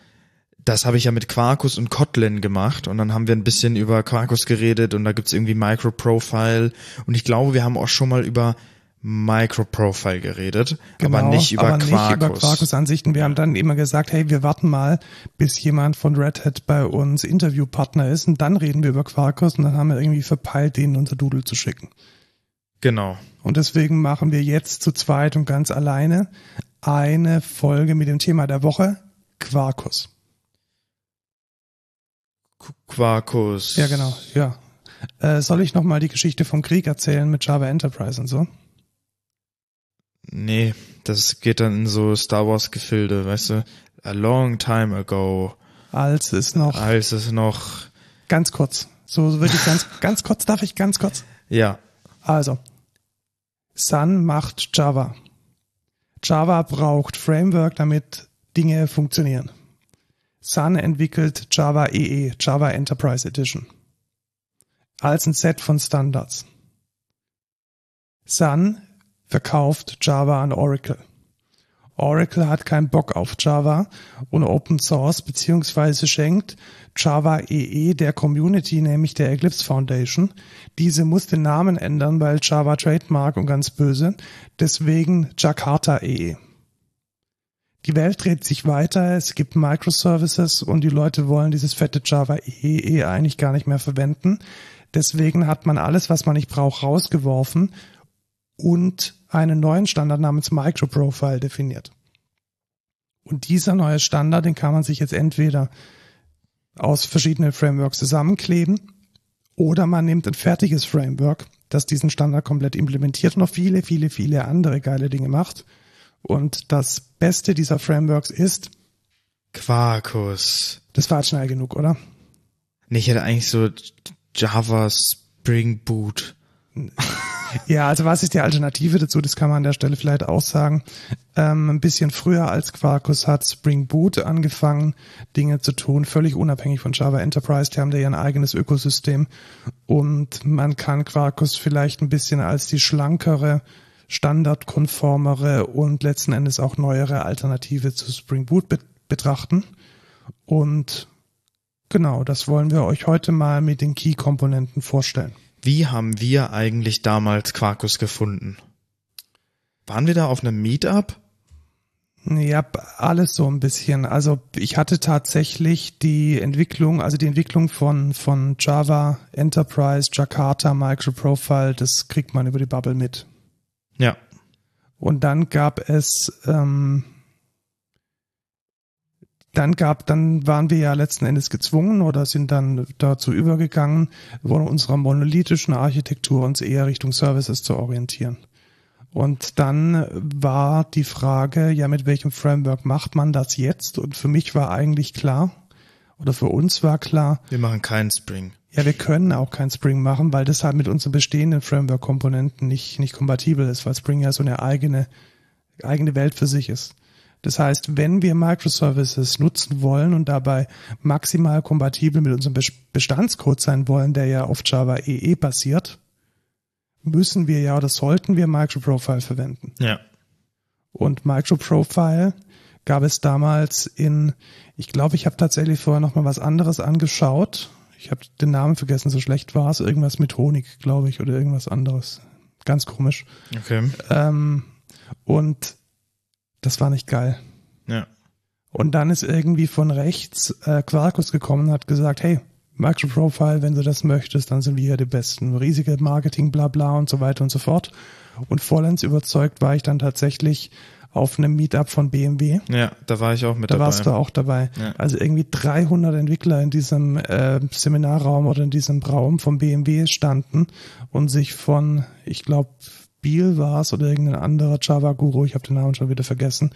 das habe ich ja mit Quarkus und Kotlin gemacht und dann haben wir ein bisschen über Quarkus geredet und da gibt's irgendwie Microprofile und ich glaube, wir haben auch schon mal über Microprofile geredet, aber nicht über Genau, aber Quarkus. nicht über Quarkus-Ansichten. Wir haben dann immer gesagt, hey, wir warten mal, bis jemand von Red Hat bei uns Interviewpartner ist und dann reden wir über Quarkus und dann haben wir irgendwie verpeilt, denen unser Doodle zu schicken. Genau. Und deswegen machen wir jetzt zu zweit und ganz alleine eine Folge mit dem Thema der Woche, Quarkus. Qu- Quarkus. Ja, genau, ja. Äh, soll ich nochmal die Geschichte vom Krieg erzählen mit Java Enterprise und so? Nee, das geht dann in so Star Wars Gefilde, weißt du? A long time ago, Als es noch als es noch, ganz kurz, so wirklich ganz, *laughs* ganz kurz, darf ich ganz kurz? ja, Also, Sun macht Java. Java braucht Framework, damit Dinge funktionieren. Sun entwickelt Java EE, Java Enterprise Edition, als ein Set von Standards. Sun verkauft Java an Oracle. Oracle hat keinen Bock auf Java und Open Source beziehungsweise schenkt Java EE der Community, nämlich der Eclipse Foundation. Diese muss den Namen ändern, weil Java Trademark und ganz böse. Deswegen Jakarta EE. Die Welt dreht sich weiter, es gibt Microservices und die Leute wollen dieses fette Java EE eigentlich gar nicht mehr verwenden. Deswegen hat man alles, was man nicht braucht, rausgeworfen und einen neuen Standard namens Microprofile definiert. Und dieser neue Standard, den kann man sich jetzt entweder aus verschiedenen Frameworks zusammenkleben oder man nimmt ein fertiges Framework, das diesen Standard komplett implementiert und noch viele, viele, viele andere geile Dinge macht. Und das Beste dieser Frameworks ist, Quarkus. das war schnell genug, oder? Nee, ich hätte eigentlich so Java Spring Boot. *laughs* Ja, also was ist die Alternative dazu? Das kann man an der Stelle vielleicht auch sagen. Ähm, ein bisschen früher als Quarkus hat Spring Boot angefangen, Dinge zu tun, völlig unabhängig von Java Enterprise. Die haben da ja ein eigenes Ökosystem. Und man kann Quarkus vielleicht ein bisschen als die schlankere, standardkonformere und letzten Endes auch neuere Alternative zu Spring Boot be betrachten. Und genau, das wollen wir euch heute mal mit den Key-Komponenten vorstellen. Wie haben wir eigentlich damals Quarkus gefunden? Waren wir da auf einem Meetup? Ja, alles so ein bisschen. Also ich hatte tatsächlich die Entwicklung, also die Entwicklung von, von Java, Enterprise, Jakarta, Microprofile, das kriegt man über die Bubble mit. Ja. Und dann gab es, ähm, dann gab, dann waren wir ja letzten Endes gezwungen oder sind dann dazu übergegangen, von unserer monolithischen Architektur uns eher Richtung Services zu orientieren. Und dann war die Frage, ja, mit welchem Framework macht man das jetzt? Und für mich war eigentlich klar, oder für uns war klar, Wir machen keinen Spring. Ja, wir können auch kein Spring machen, weil das halt mit unseren bestehenden Framework-Komponenten nicht, nicht kompatibel ist, weil Spring ja so eine eigene, eigene Welt für sich ist. Das heißt, wenn wir Microservices nutzen wollen und dabei maximal kompatibel mit unserem Bes- Bestandscode sein wollen, der ja auf Java EE basiert, müssen wir ja oder sollten wir Microprofile verwenden. Ja. Und Microprofile gab es damals in, ich glaube, ich habe tatsächlich vorher noch mal was anderes angeschaut. Ich habe den Namen vergessen, so schlecht war es. Irgendwas mit Honig, glaube ich, oder irgendwas anderes. Ganz komisch. Okay. Ähm, und das war nicht geil. Ja. Und dann ist irgendwie von rechts äh, Quarkus gekommen und hat gesagt, hey, Microprofile, wenn du das möchtest, dann sind wir hier die Besten. Riesige Marketing, bla bla und so weiter und so fort. Und vollends überzeugt war ich dann tatsächlich auf einem Meetup von BMW. Ja, da war ich auch mit Da dabei. warst du auch dabei. Ja. Also irgendwie 300 Entwickler in diesem äh, Seminarraum oder in diesem Raum von BMW standen und sich von, ich glaube, Biel war es oder irgendein anderer Java-Guru, ich habe den Namen schon wieder vergessen,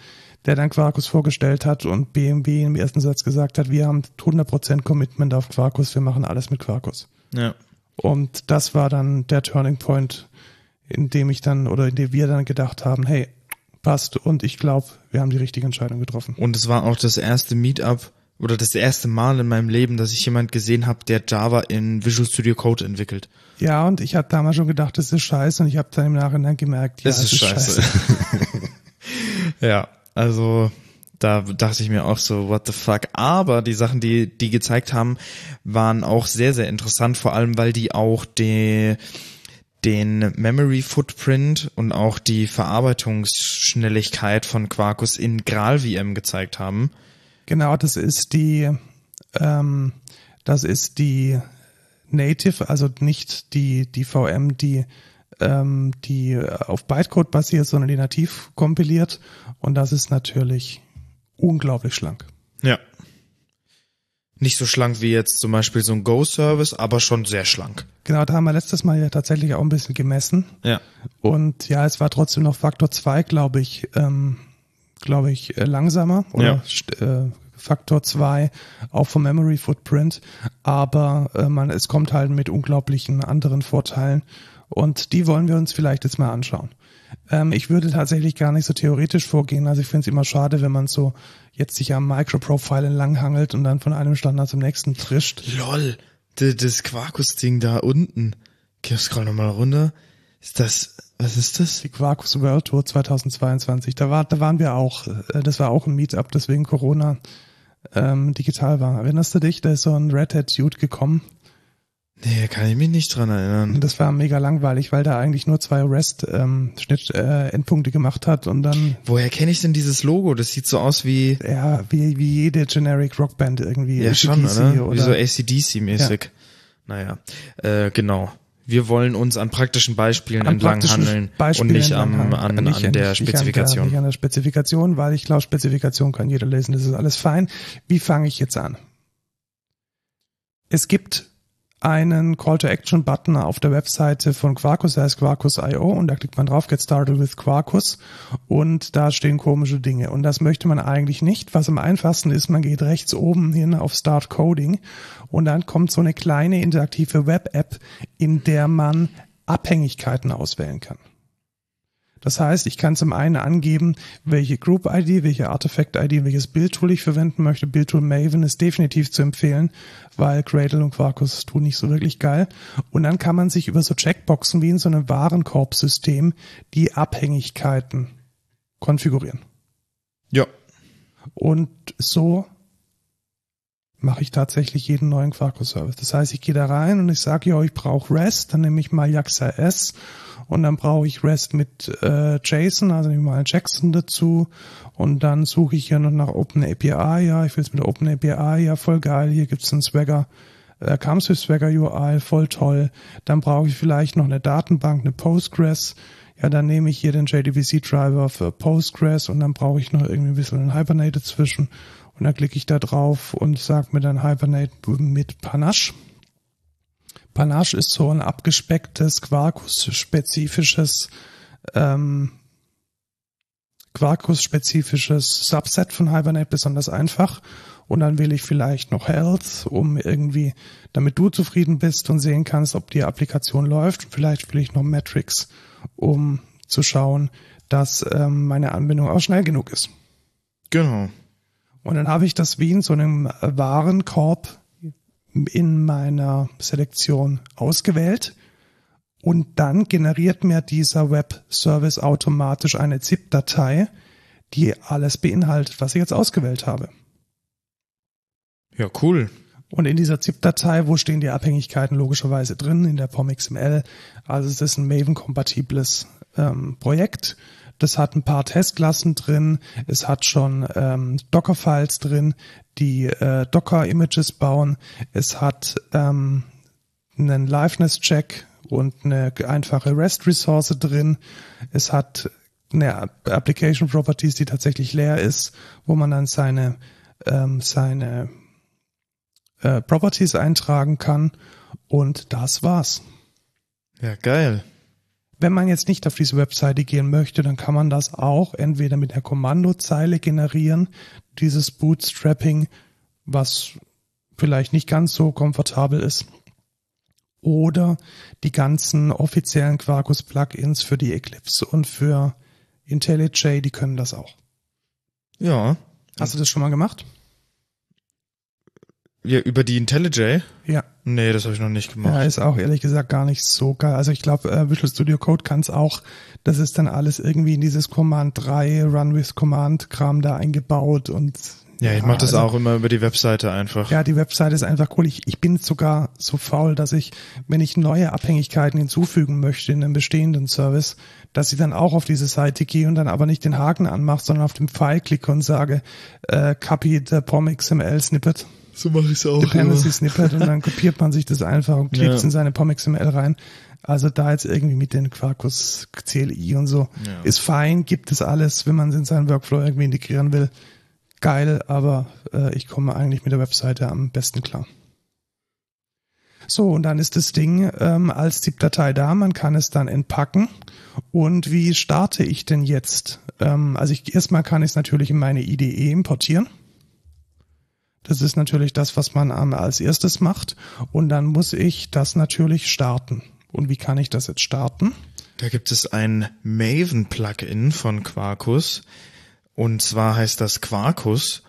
der dann Quarkus vorgestellt hat und BMW im ersten Satz gesagt hat, wir haben 100% Commitment auf Quarkus, wir machen alles mit Quarkus. Ja. Und das war dann der Turning Point, in dem ich dann oder in dem wir dann gedacht haben, hey, passt und ich glaube, wir haben die richtige Entscheidung getroffen. Und es war auch das erste Meetup oder das erste Mal in meinem Leben, dass ich jemand gesehen habe, der Java in Visual Studio Code entwickelt. Ja, und ich habe damals schon gedacht, das ist scheiße und ich habe dann im Nachhinein gemerkt, ja, Das ist scheiße. *laughs* ja, also da dachte ich mir auch so, what the fuck. Aber die Sachen, die die gezeigt haben, waren auch sehr, sehr interessant, vor allem weil die auch die, den Memory Footprint und auch die Verarbeitungsschnelligkeit von Quarkus in GraalVM gezeigt haben. Genau, das ist die, ähm, das ist die Native, also nicht die, die VM, die, ähm, die auf Bytecode basiert, sondern die nativ kompiliert. Und das ist natürlich unglaublich schlank. Ja. Nicht so schlank wie jetzt zum Beispiel so ein Go-Service, aber schon sehr schlank. Genau, da haben wir letztes Mal ja tatsächlich auch ein bisschen gemessen. Ja. Und ja, es war trotzdem noch Faktor 2, glaube ich, ähm, glaube ich, äh, langsamer oder Ja. äh, Faktor 2 auch vom Memory Footprint. Aber äh, man, es kommt halt mit unglaublichen anderen Vorteilen. Und die wollen wir uns vielleicht jetzt mal anschauen. Ähm, ich würde tatsächlich gar nicht so theoretisch vorgehen. Also ich finde es immer schade, wenn man so jetzt sich am Microprofile entlanghangelt und dann von einem Standard zum nächsten trischt. Lol, das Quarkus-Ding da unten. Geh scroll nochmal runter. Ist das, was ist das? Die Quarkus World Tour 2022. Da war, da waren wir auch. Äh, Das war auch ein Meetup, das wegen Corona ähm, digital war. Erinnerst du dich? Da ist so ein Red Hat Dude gekommen. Nee, kann ich mich nicht dran erinnern. Und das war mega langweilig, weil der eigentlich nur zwei REST ähm, äh, gemacht hat und dann Woher kenne ich denn dieses Logo? Das sieht so aus wie, ja wie wie jede Generic Rockband irgendwie ja schon, AC/DC oder? Wie so ACDC-mäßig. Naja, äh, genau. Wir wollen uns an praktischen Beispielen an entlang praktischen handeln und Beispielen nicht am, an, handeln. Nicht- an der nicht- nicht Spezifikation. An der, nicht an der Spezifikation, weil ich glaube, Spezifikation kann jeder lesen. Das ist alles fein. Wie fange ich jetzt an? Es gibt einen Call-to-Action-Button auf der Webseite von Quarkus, der heißt Quarkus.io und da klickt man drauf, Get Started with Quarkus und da stehen komische Dinge und das möchte man eigentlich nicht. Was am einfachsten ist, man geht rechts oben hin auf Start Coding und dann kommt so eine kleine interaktive Web-App, in der man Abhängigkeiten auswählen kann. Das heißt, ich kann zum einen angeben, welche Group-ID, welche Artifact-ID, welches Build-Tool ich verwenden möchte. Build-Tool Maven ist definitiv zu empfehlen, weil Gradle und Quarkus tun nicht so wirklich geil. Und dann kann man sich über so Checkboxen wie in so einem Warenkorb-System die Abhängigkeiten konfigurieren. Ja. Und so mache ich tatsächlich jeden neuen Quarkus-Service. Das heißt, ich gehe da rein und ich sage, ja, ich brauche REST, dann nehme ich mal Jaxa S und dann brauche ich REST mit äh, JSON, also nehme mal Jackson dazu und dann suche ich hier noch nach OpenAPI, ja, ich will es mit OpenAPI, ja, voll geil, hier gibt's einen Swagger, äh, Comes with Swagger UI, voll toll. Dann brauche ich vielleicht noch eine Datenbank, eine Postgres, ja, dann nehme ich hier den JDBC-Driver für Postgres und dann brauche ich noch irgendwie ein bisschen ein Hibernate dazwischen. Und dann klicke ich da drauf und sage mir dann Hibernate mit Panache. Panache ist so ein abgespecktes, Quarkus-spezifisches, ähm, Quarkus-spezifisches Subset von Hibernate, besonders einfach. Und dann wähle ich vielleicht noch Health, um irgendwie, damit du zufrieden bist und sehen kannst, ob die Applikation läuft. Vielleicht will ich noch Metrics, um zu schauen, dass ähm, meine Anbindung auch schnell genug ist. Genau. Und dann habe ich das wie in so einem Warenkorb in meiner Selektion ausgewählt. Und dann generiert mir dieser Web-Service automatisch eine ZIP-Datei, die alles beinhaltet, was ich jetzt ausgewählt habe. Ja, cool. Und in dieser ZIP-Datei, wo stehen die Abhängigkeiten logischerweise drin? In der POM-XML. Also es ist ein Maven-kompatibles ähm, Projekt. Das hat ein paar Testklassen drin. Es hat schon ähm, Docker-Files drin, die äh, Docker-Images bauen. Es hat ähm, einen Liveness-Check und eine einfache REST-Ressource drin. Es hat eine Application Properties, die tatsächlich leer ist, wo man dann seine, ähm, seine äh, Properties eintragen kann. Und das war's. Ja, geil. Wenn man jetzt nicht auf diese Webseite gehen möchte, dann kann man das auch entweder mit der Kommandozeile generieren, dieses Bootstrapping, was vielleicht nicht ganz so komfortabel ist, oder die ganzen offiziellen Quarkus Plugins für die Eclipse und für IntelliJ, die können das auch. Ja. Hast du das schon mal gemacht? Ja, über die IntelliJ? Ja. Nee, das habe ich noch nicht gemacht. Ja, ist auch ehrlich gesagt gar nicht so geil. Also ich glaube, äh, Visual Studio Code kann es auch. Das ist dann alles irgendwie in dieses Command 3 Run with Command Kram da eingebaut und ja, ich mache das also, auch immer über die Webseite einfach. Ja, die Webseite ist einfach cool. Ich, ich bin sogar so faul, dass ich, wenn ich neue Abhängigkeiten hinzufügen möchte in einem bestehenden Service, dass ich dann auch auf diese Seite gehe und dann aber nicht den Haken anmache, sondern auf den Pfeil klicke und sage, äh, copy the POM XML Snippet. So mache ich es auch. Dependency Snippet und dann kopiert man sich das einfach und klickt ja. in seine POM XML rein. Also da jetzt irgendwie mit den Quarkus CLI und so ja. ist fein, gibt es alles, wenn man es in seinen Workflow irgendwie integrieren will geil, aber äh, ich komme eigentlich mit der Webseite am besten klar. So, und dann ist das Ding ähm, als ZIP-Datei da, man kann es dann entpacken. Und wie starte ich denn jetzt? Ähm, also ich, erstmal kann ich es natürlich in meine IDE importieren. Das ist natürlich das, was man als erstes macht. Und dann muss ich das natürlich starten. Und wie kann ich das jetzt starten? Da gibt es ein Maven-Plugin von Quarkus. Und zwar heißt das Quarkus.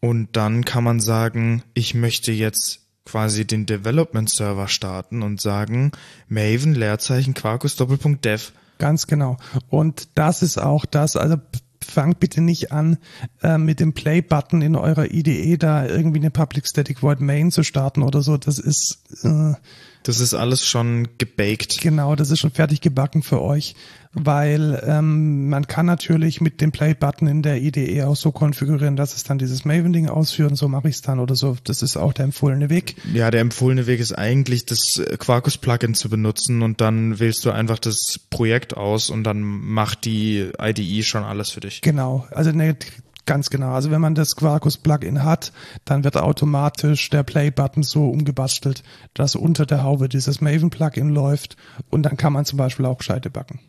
Und dann kann man sagen, ich möchte jetzt quasi den Development Server starten und sagen Maven Leerzeichen Quarkus Doppelpunkt Dev. Ganz genau. Und das ist auch das, also fangt bitte nicht an, äh, mit dem Play-Button in eurer IDE da irgendwie eine Public Static Void Main zu starten oder so. Das ist äh, das ist alles schon gebaked. Genau, das ist schon fertig gebacken für euch, weil ähm, man kann natürlich mit dem Play-Button in der IDE auch so konfigurieren, dass es dann dieses Maven-Ding ausführt und so mache ich es dann oder so. Das ist auch der empfohlene Weg. Ja, der empfohlene Weg ist eigentlich das Quarkus-Plugin zu benutzen und dann wählst du einfach das Projekt aus und dann macht die IDE schon alles für dich. Genau, also ne, Ganz genau. Also wenn man das Quarkus Plugin hat, dann wird automatisch der Play-Button so umgebastelt, dass unter der Haube dieses Maven Plugin läuft und dann kann man zum Beispiel auch Scheite backen.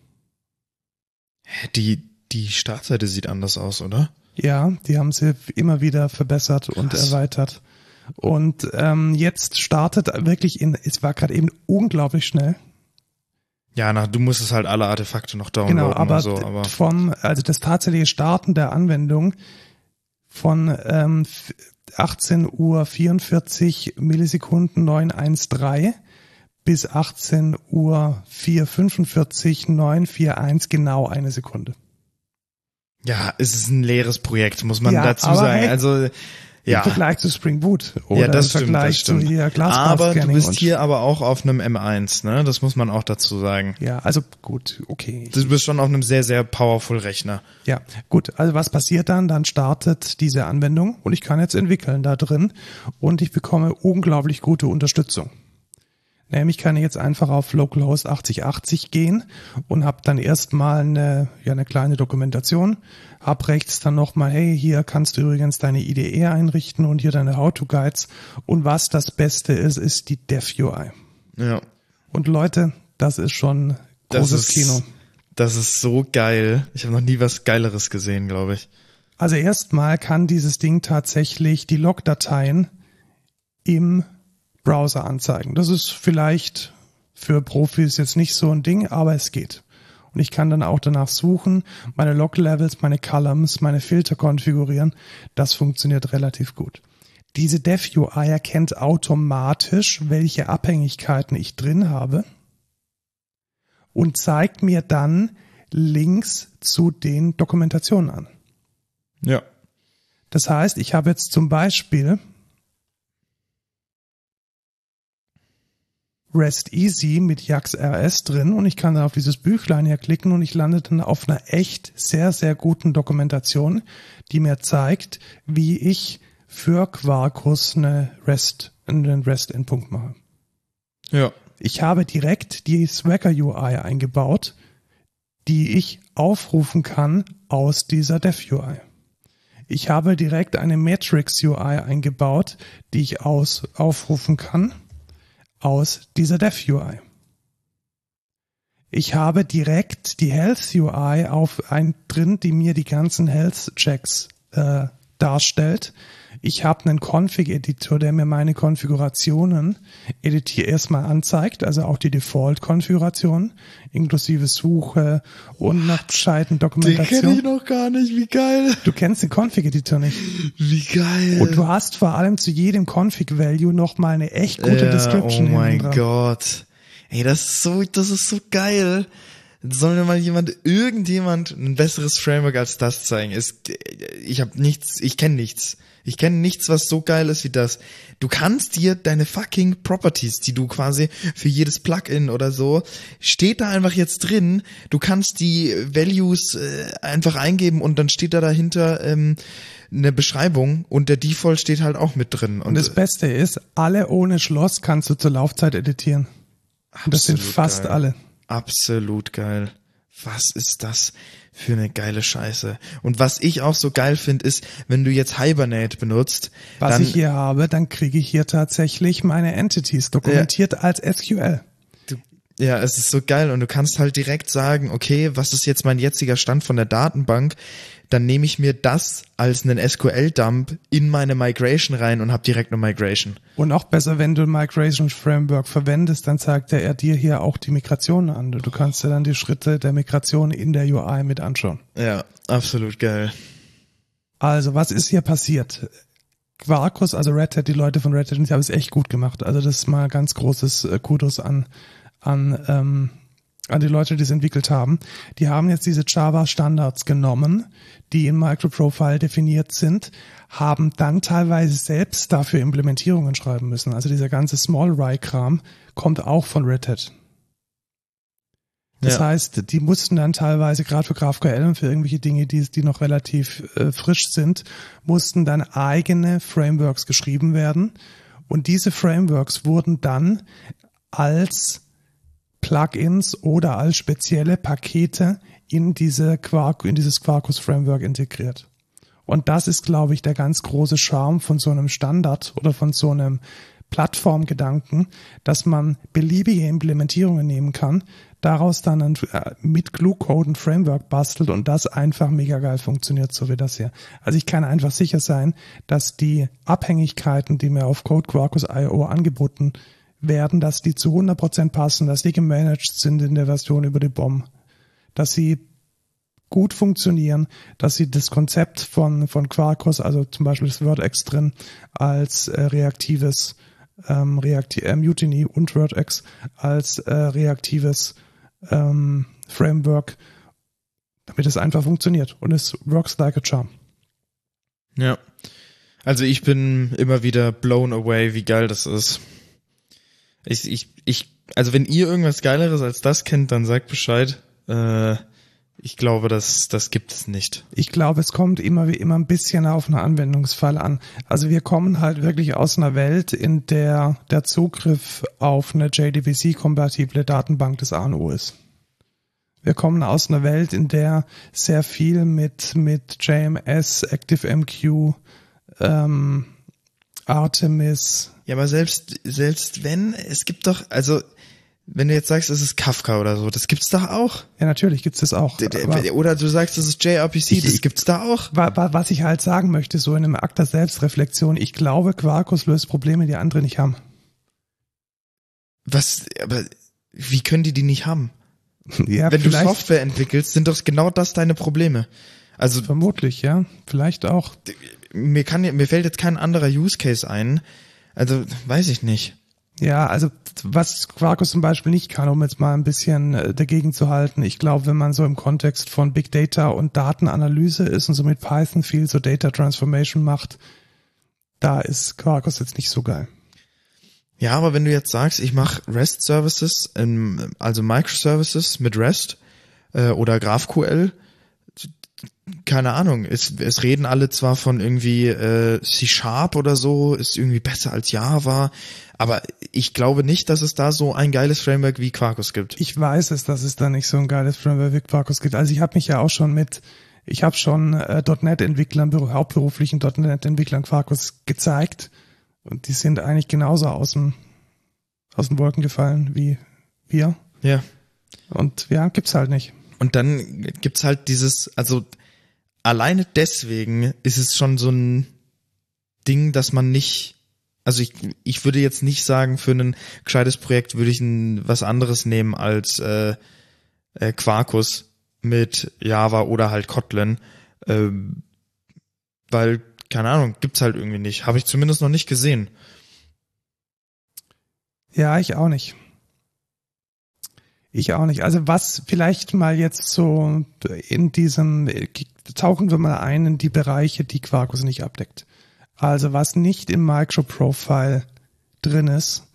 Die, die Startseite sieht anders aus, oder? Ja, die haben sie immer wieder verbessert Krass. und erweitert. Und ähm, jetzt startet wirklich in, es war gerade eben unglaublich schnell. Ja, na, du musst es halt alle Artefakte noch downloaden. Genau, aber, so, aber vom, also das tatsächliche Starten der Anwendung von ähm, 18 Uhr 44 Millisekunden 913 bis 18 Uhr 445 941 genau eine Sekunde. Ja, es ist ein leeres Projekt, muss man ja, dazu sagen. Hey, also ja. Im Vergleich zu Spring Boot oder ja, das im Vergleich stimmt, das zu hier Aber du bist hier aber auch auf einem M1, ne? Das muss man auch dazu sagen. Ja, also gut, okay. Du bist schon auf einem sehr, sehr powerful Rechner. Ja, gut. Also was passiert dann? Dann startet diese Anwendung und ich kann jetzt entwickeln da drin und ich bekomme unglaublich gute Unterstützung. Nämlich kann ich jetzt einfach auf localhost 8080 gehen und habe dann erstmal eine, ja, eine kleine Dokumentation. Hab rechts dann nochmal, hey, hier kannst du übrigens deine IDE einrichten und hier deine How-to-Guides. Und was das Beste ist, ist die Dev-UI. Ja. Und Leute, das ist schon großes das ist, Kino. Das ist so geil. Ich habe noch nie was Geileres gesehen, glaube ich. Also erstmal kann dieses Ding tatsächlich die Logdateien im Browser anzeigen. Das ist vielleicht für Profis jetzt nicht so ein Ding, aber es geht. Und ich kann dann auch danach suchen, meine Log-Levels, meine Columns, meine Filter konfigurieren. Das funktioniert relativ gut. Diese Dev-UI erkennt automatisch, welche Abhängigkeiten ich drin habe und zeigt mir dann Links zu den Dokumentationen an. Ja. Das heißt, ich habe jetzt zum Beispiel Rest Easy mit Jax RS drin und ich kann dann auf dieses Büchlein hier klicken und ich lande dann auf einer echt sehr, sehr guten Dokumentation, die mir zeigt, wie ich für Quarkus eine REST, einen REST-Endpunkt mache. Ja. Ich habe direkt die Swagger UI eingebaut, die ich aufrufen kann aus dieser Dev UI. Ich habe direkt eine Matrix UI eingebaut, die ich aus, aufrufen kann aus dieser Dev UI. Ich habe direkt die Health UI auf ein drin, die mir die ganzen Health Checks äh, darstellt. Ich habe einen Config-Editor, der mir meine Konfigurationen editiert erstmal anzeigt, also auch die Default-Konfiguration, inklusive Suche und nach gescheiten Dokumentation. Den kenne ich noch gar nicht, wie geil. Du kennst den Config-Editor nicht. Wie geil. Und du hast vor allem zu jedem Config-Value nochmal eine echt gute ja, Description. Oh mein. Gott. Ey, das ist so, das ist so geil. Soll mir mal jemand, irgendjemand ein besseres Framework als das zeigen? Ist, ich habe nichts, ich kenne nichts. Ich kenne nichts, was so geil ist wie das. Du kannst dir deine fucking Properties, die du quasi für jedes Plugin oder so, steht da einfach jetzt drin. Du kannst die Values äh, einfach eingeben und dann steht da dahinter ähm, eine Beschreibung und der Default steht halt auch mit drin. Und das Beste ist, alle ohne Schloss kannst du zur Laufzeit editieren. Und das sind fast geil. alle. Absolut geil. Was ist das für eine geile Scheiße? Und was ich auch so geil finde, ist, wenn du jetzt Hibernate benutzt, Was dann, ich hier habe, dann kriege ich hier tatsächlich meine Entities dokumentiert als SQL. ja, es ist so geil und du kannst halt direkt sagen, okay, was ist jetzt mein jetziger Stand von der Datenbank? Dann nehme ich mir das als einen SQL-Dump in meine Migration rein und habe direkt eine Migration. Und auch besser, wenn du ein Migration Framework verwendest, dann zeigt er dir hier auch die Migration an. Du kannst dir dann die Schritte der Migration in der UI mit anschauen. Ja, absolut geil. Also, was ist hier passiert? Quarkus, also Red Hat, die Leute von Red Hat, die haben es echt gut gemacht. Also das ist mal ganz großes äh, Kudos an, an, ähm, an die Leute, die es entwickelt haben. Die haben jetzt diese Java-Standards genommen, die in Microprofile definiert sind, haben dann teilweise selbst dafür Implementierungen schreiben müssen. Also dieser ganze Small-Rye-Kram kommt auch von Red Hat. Das Ja. heißt, die mussten dann teilweise, gerade für GraphQL und für irgendwelche Dinge, die, die noch relativ äh, frisch sind, mussten dann eigene Frameworks geschrieben werden. Und diese Frameworks wurden dann als Plugins oder als spezielle Pakete in diese Quark, in dieses Quarkus Framework integriert. Und das ist, glaube ich, der ganz große Charme von so einem Standard oder von so einem Plattformgedanken, dass man beliebige Implementierungen nehmen kann, daraus dann ein, äh, mit Glue-Code ein Framework bastelt und das einfach mega geil funktioniert, so wie das hier. Also ich kann einfach sicher sein, dass die Abhängigkeiten, die mir auf Code Quarkus IO angeboten werden, dass die zu 100% passen, dass die gemanagt sind in der Version über die BOM, dass sie gut funktionieren, dass sie das Konzept von, von Quarkus, also zum Beispiel das WordX drin, als äh, reaktives ähm, Reakti äh, Mutiny und WordX als äh, reaktives ähm, Framework, damit es einfach funktioniert und es works like a charm. Ja. Also ich bin immer wieder blown away, wie geil das ist. Ich, ich, ich, also wenn ihr irgendwas Geileres als das kennt, dann sagt Bescheid. Äh, ich glaube, das, das gibt es nicht. Ich glaube, es kommt immer wie immer ein bisschen auf einen Anwendungsfall an. Also wir kommen halt wirklich aus einer Welt, in der der Zugriff auf eine JDBC-kompatible Datenbank des ANU ist. Wir kommen aus einer Welt, in der sehr viel mit, mit JMS, ActiveMQ, ähm, Artemis, Ja, aber selbst, selbst wenn, es gibt doch, also, wenn du jetzt sagst, es ist Kafka oder so, das gibt's doch auch. ja natürlich gibt's das auch. Oder du sagst, es ist JRPC, das gibt's da auch. Wa- wa- Was ich halt sagen möchte, so in einem Akt der Selbstreflexion, ich glaube, Quarkus löst Probleme, die andere nicht haben. Was, aber wie können die die nicht haben? Ja, wenn du Software entwickelst, sind doch genau das deine Probleme. Also vermutlich, ja. Vielleicht auch. mir kann mir fällt jetzt kein anderer Use Case ein. Also weiß ich nicht. Ja, also was Quarkus zum Beispiel nicht kann, um jetzt mal ein bisschen äh, dagegen zu halten. Ich glaube, wenn man so im Kontext von Big Data und Datenanalyse ist und so mit Python viel so Data Transformation macht, da ist Quarkus jetzt nicht so geil. Ja, aber wenn du jetzt sagst, ich mache REST Services, also Microservices mit REST äh, oder GraphQL, keine Ahnung, es, es reden alle zwar von irgendwie äh, C Sharp oder so, ist irgendwie besser als Java, aber ich glaube nicht, dass es da so ein geiles Framework wie Quarkus gibt. Ich weiß es, dass es da nicht so ein geiles Framework wie Quarkus gibt. Also ich habe mich ja auch schon mit, ich habe schon äh, .NET-Entwicklern, hauptberuflichen .NET-Entwicklern Quarkus gezeigt und die sind eigentlich genauso aus dem aus den Wolken gefallen wie wir. Ja. Und ja, gibt's halt nicht. Und dann gibt's halt dieses, also alleine deswegen ist es schon so ein Ding, dass man nicht, also ich, ich würde jetzt nicht sagen, für ein gescheites Projekt würde ich ein, was anderes nehmen als äh, äh, Quarkus mit Java oder halt Kotlin, äh, weil, keine Ahnung, gibt's halt irgendwie nicht. Habe ich zumindest noch nicht gesehen. Ja, ich auch nicht. Ich auch nicht. Also was vielleicht mal jetzt so in diesem, tauchen wir mal ein in die Bereiche, die Quarkus nicht abdeckt. Also was nicht im Microprofile drin ist,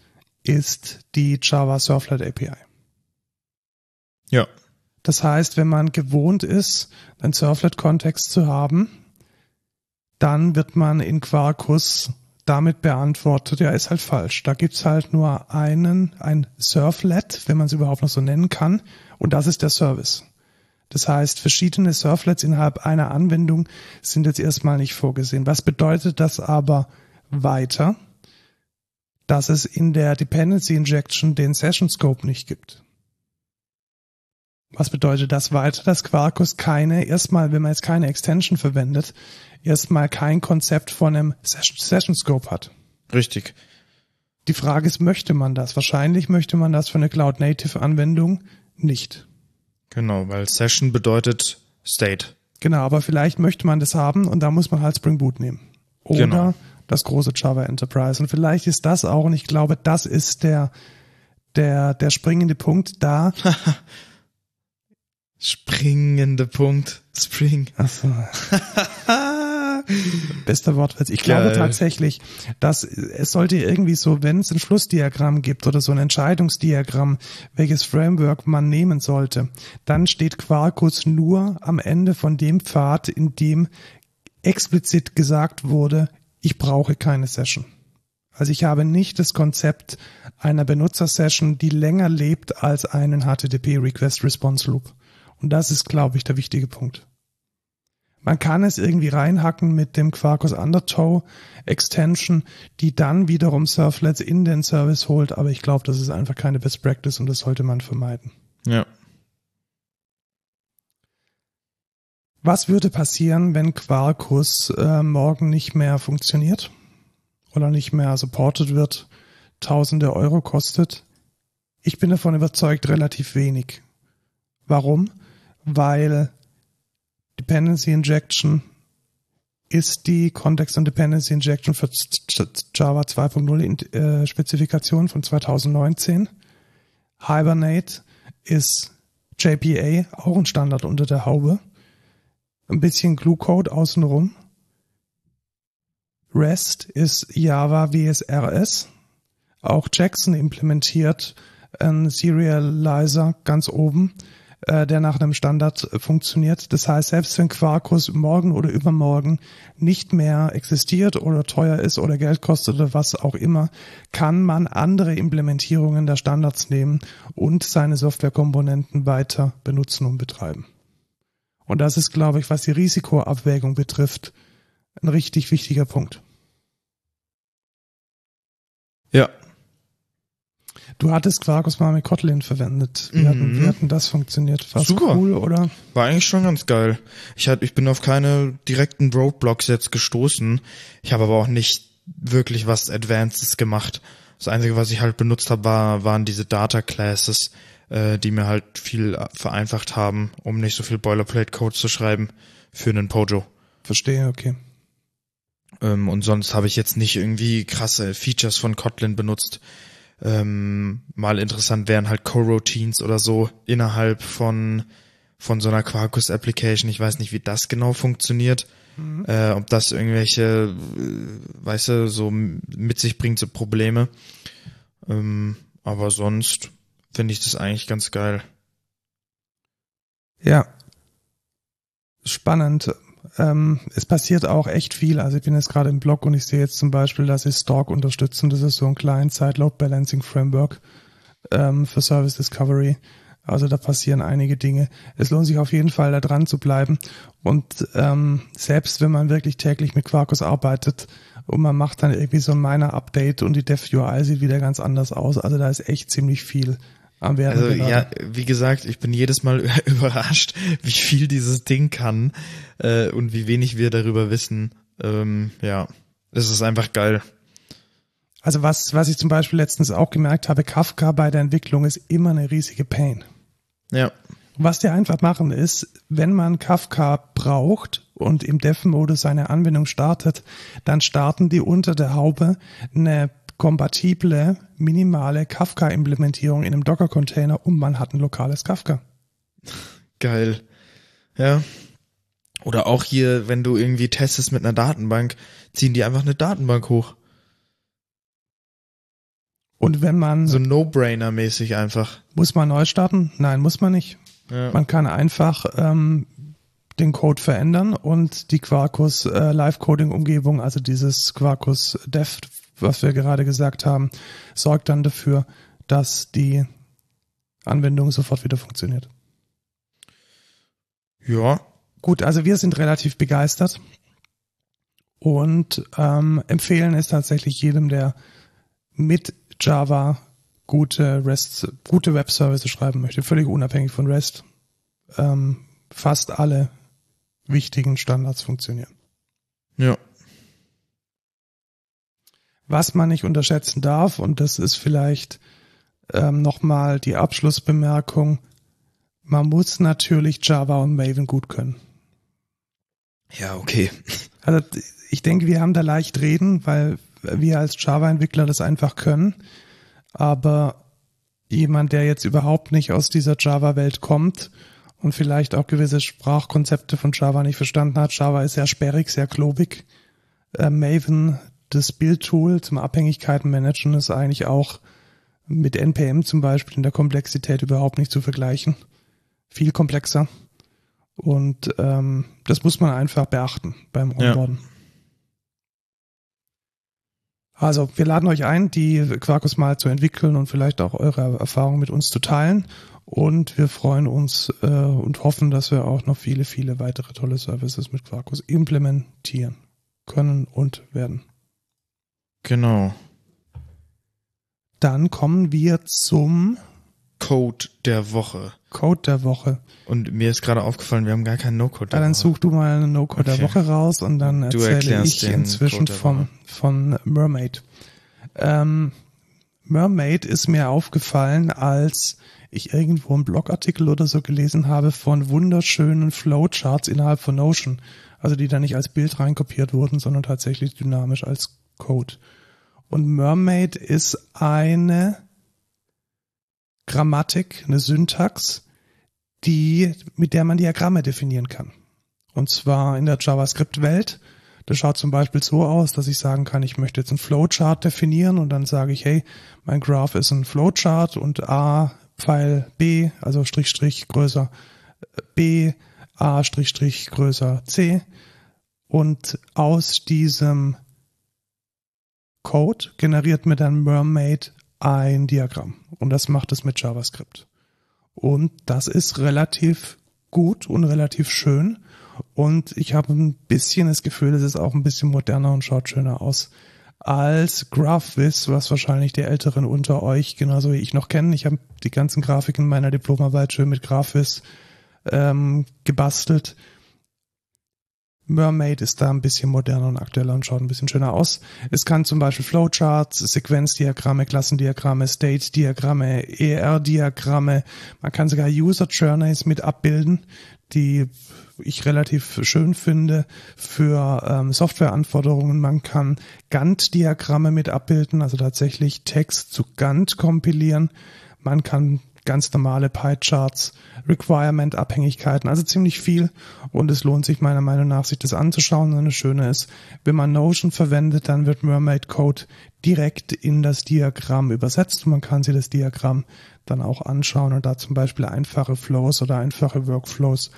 ist die Java Surflet API. Ja. Das heißt, wenn man gewohnt ist, einen Surflet-Kontext zu haben, dann wird man in Quarkus damit beantwortet, ja, ist halt falsch. Da gibt's halt nur einen, ein Surflet, wenn man es überhaupt noch so nennen kann, und das ist der Service. Das heißt, verschiedene Surflets innerhalb einer Anwendung sind jetzt erstmal nicht vorgesehen. Was bedeutet das aber weiter? Dass es in der Dependency Injection den Session Scope nicht gibt. Was bedeutet das weiter? Dass Quarkus keine, erstmal, wenn man jetzt keine Extension verwendet, erstmal kein Konzept von einem Session Scope hat. Richtig. Die Frage ist, möchte man das? Wahrscheinlich möchte man das für eine Cloud Native Anwendung nicht. Genau, weil Session bedeutet State. Genau, aber vielleicht möchte man das haben und da muss man halt Spring Boot nehmen. Oder genau. das große Java Enterprise. Und vielleicht ist das auch, und ich glaube, das ist der, der, der springende Punkt da. *laughs* springende Punkt. Spring. Ach so. *laughs* Bester Wortwitz. Ich Geil. glaube tatsächlich, dass es sollte irgendwie so, wenn es ein Flussdiagramm gibt oder so ein Entscheidungsdiagramm, welches Framework man nehmen sollte, dann steht Quarkus nur am Ende von dem Pfad, in dem explizit gesagt wurde, ich brauche keine Session. Also ich habe nicht das Konzept einer Benutzersession, die länger lebt als einen HTTP Request Response Loop. Und das ist, glaube ich, der wichtige Punkt. Man kann es irgendwie reinhacken mit dem Quarkus Undertow Extension, die dann wiederum Surflets in den Service holt, aber ich glaube, das ist einfach keine Best Practice und das sollte man vermeiden. Ja. Was würde passieren, wenn Quarkus äh, morgen nicht mehr funktioniert oder nicht mehr supported wird, tausende Euro kostet? Ich bin davon überzeugt, relativ wenig. Warum? Weil Dependency Injection ist die Context und Dependency Injection für Java 2.0 äh, Spezifikation von 2019. Hibernate ist JPA, auch ein Standard unter der Haube. Ein bisschen Glue-Code außenrum. REST ist Java WSRS. Auch Jackson implementiert einen Serializer ganz oben äh, der nach einem Standard funktioniert. Das heißt, selbst wenn Quarkus morgen oder übermorgen nicht mehr existiert oder teuer ist oder Geld kostet oder was auch immer, kann man andere Implementierungen der Standards nehmen und seine Softwarekomponenten weiter benutzen und betreiben. Und das ist, glaube ich, was die Risikoabwägung betrifft, ein richtig wichtiger Punkt. Ja, Du hattest Quarkus mal mit Kotlin verwendet. Wie, mhm. hatten, wie hatten das funktioniert? War Super. cool, oder? War eigentlich schon ganz geil. Ich, hatte, ich bin auf keine direkten Roadblocks jetzt gestoßen. Ich habe aber auch nicht wirklich was Advancedes gemacht. Das Einzige, was ich halt benutzt habe, war, waren diese Data Classes, äh, die mir halt viel vereinfacht haben, um nicht so viel Boilerplate-Code zu schreiben für einen Pojo. Verstehe, okay. Ähm, und sonst habe ich jetzt nicht irgendwie krasse Features von Kotlin benutzt. Ähm, mal interessant wären halt Coroutines oder so innerhalb von von so einer Quarkus Application. Ich weiß nicht, wie das genau funktioniert. Mhm. Äh, ob das irgendwelche, äh, weißt du, so mit sich bringt, so Probleme. Ähm, aber sonst finde ich das eigentlich ganz geil. Ja. Spannend. Ähm, es passiert auch echt viel. Also ich bin jetzt gerade im Blog und ich sehe jetzt zum Beispiel, dass sie Stork unterstützen. Das ist so ein Client-Side-Load-Balancing-Framework ähm, für Service Discovery. Also da passieren einige Dinge. Es lohnt sich auf jeden Fall da dran zu bleiben. Und ähm, selbst wenn man wirklich täglich mit Quarkus arbeitet und man macht dann irgendwie so ein Miner-Update und die Dev-UI sieht wieder ganz anders aus. Also da ist echt ziemlich viel. Also ja, wie gesagt, ich bin jedes Mal *laughs* überrascht, wie viel dieses Ding kann äh, und wie wenig wir darüber wissen. Ähm, ja, es ist einfach geil. Also was, was ich zum Beispiel letztens auch gemerkt habe, Kafka bei der Entwicklung ist immer eine riesige Pain. Ja. Was die einfach machen ist, wenn man Kafka braucht und im Dev-Modus seine Anwendung startet, dann starten die unter der Haube eine kompatible, minimale Kafka-Implementierung in einem Docker-Container und man hat ein lokales Kafka. Geil. Ja. Oder auch hier, wenn du irgendwie testest mit einer Datenbank, ziehen die einfach eine Datenbank hoch. Und wenn man. So No-Brainer-mäßig einfach. Muss man neu starten? Nein, muss man nicht. Ja. Man kann einfach ähm, den Code verändern und die Quarkus äh, Live-Coding-Umgebung, also dieses Quarkus Dev, was wir gerade gesagt haben, sorgt dann dafür, dass die Anwendung sofort wieder funktioniert. Ja. Gut, also wir sind relativ begeistert und ähm, empfehlen es tatsächlich jedem, der mit Java gute REST, gute Webservices schreiben möchte, völlig unabhängig von REST. Ähm, fast alle wichtigen Standards funktionieren. Ja. Was man nicht unterschätzen darf, und das ist vielleicht ähm, nochmal die Abschlussbemerkung, man muss natürlich Java und Maven gut können. Ja, okay. Also ich denke, wir haben da leicht reden, weil wir als Java-Entwickler das einfach können. Aber jemand, der jetzt überhaupt nicht aus dieser Java-Welt kommt und vielleicht auch gewisse Sprachkonzepte von Java nicht verstanden hat, Java ist sehr sperrig, sehr klobig. Äh, Maven, das Build-Tool zum Abhängigkeiten managen, ist eigentlich auch mit NPM zum Beispiel in der Komplexität überhaupt nicht zu vergleichen. Viel komplexer. Und ähm, das muss man einfach beachten beim Onboarden. Ja. Also wir laden euch ein, die Quarkus mal zu entwickeln und vielleicht auch eure Erfahrungen mit uns zu teilen. Und wir freuen uns äh, und hoffen, dass wir auch noch viele, viele weitere tolle Services mit Quarkus implementieren können und werden. Genau. Dann kommen wir zum Code der Woche. Code der Woche. Und mir ist gerade aufgefallen, wir haben gar keinen No-Code der ja, dann such du mal einen No-Code okay. der Woche raus und dann erzähle ich inzwischen vom, von Mermaid. Ähm, Mermaid ist mir aufgefallen, als ich irgendwo einen Blogartikel oder so gelesen habe von wunderschönen Flowcharts innerhalb von Notion. Also die da nicht als Bild reinkopiert wurden, sondern tatsächlich dynamisch als Code. Und Mermaid ist eine Grammatik, eine Syntax, die, mit der man Diagramme definieren kann. Und zwar in der JavaScript-Welt. Das schaut zum Beispiel so aus, dass ich sagen kann, ich möchte jetzt einen Flowchart definieren und dann sage ich, hey, mein Graph ist ein Flowchart und A Pfeil B, also Strich Strich größer B, A Strich Strich größer C. Und aus diesem Code generiert mir dann Mermaid ein Diagramm. Und das macht es mit JavaScript. Und das ist relativ gut und relativ schön. Und ich habe ein bisschen das Gefühl, es ist auch ein bisschen moderner und schaut schöner aus als GraphViz, was wahrscheinlich die Älteren unter euch genauso wie ich noch kennen. Ich habe die ganzen Grafiken meiner Diplomarbeit schön mit GraphViz ähm, gebastelt. Mermaid ist da ein bisschen moderner und aktueller und schaut ein bisschen schöner aus. Es kann zum Beispiel Flowcharts, Sequenzdiagramme, Klassendiagramme, State-Diagramme, ER-Diagramme. Man kann sogar User Journeys mit abbilden, die ich relativ schön finde für ähm, Softwareanforderungen. Man kann Gantt-Diagramme mit abbilden, also tatsächlich Text zu Gantt kompilieren. Man kann ganz normale Pie-Charts, Requirement-Abhängigkeiten, also ziemlich viel. Und es lohnt sich meiner Meinung nach, sich das anzuschauen. Und das Schöne ist, wenn man Notion verwendet, dann wird Mermaid Code direkt in das Diagramm übersetzt und man kann sich das Diagramm dann auch anschauen und da zum Beispiel einfache Flows oder einfache Workflows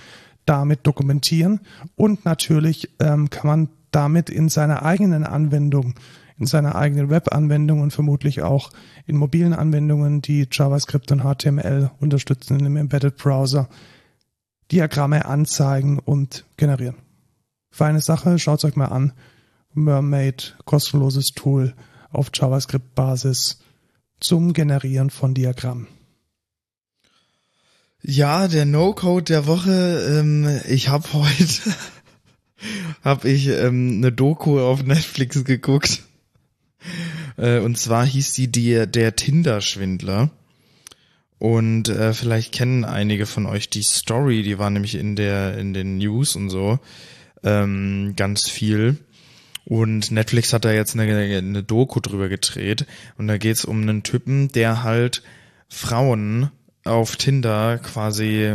damit dokumentieren. Und natürlich ähm, kann man damit in seiner eigenen Anwendung in seiner eigenen Web-Anwendung und vermutlich auch in mobilen Anwendungen, die JavaScript und HTML unterstützen in einem Embedded Browser, Diagramme anzeigen und generieren. Feine Sache, schaut euch mal an. Mermaid, kostenloses Tool auf JavaScript-Basis zum Generieren von Diagrammen. Ja, der No-Code der Woche. Ähm, ich habe heute *laughs* hab ich ähm, eine Doku auf Netflix geguckt äh, und zwar hieß sie die, der Tinder-Schwindler. Und äh, vielleicht kennen einige von euch die Story, die war nämlich in der in den News und so ähm, ganz viel. Und Netflix hat da jetzt eine, eine Doku drüber gedreht. Und da geht's um einen Typen, der halt Frauen auf Tinder quasi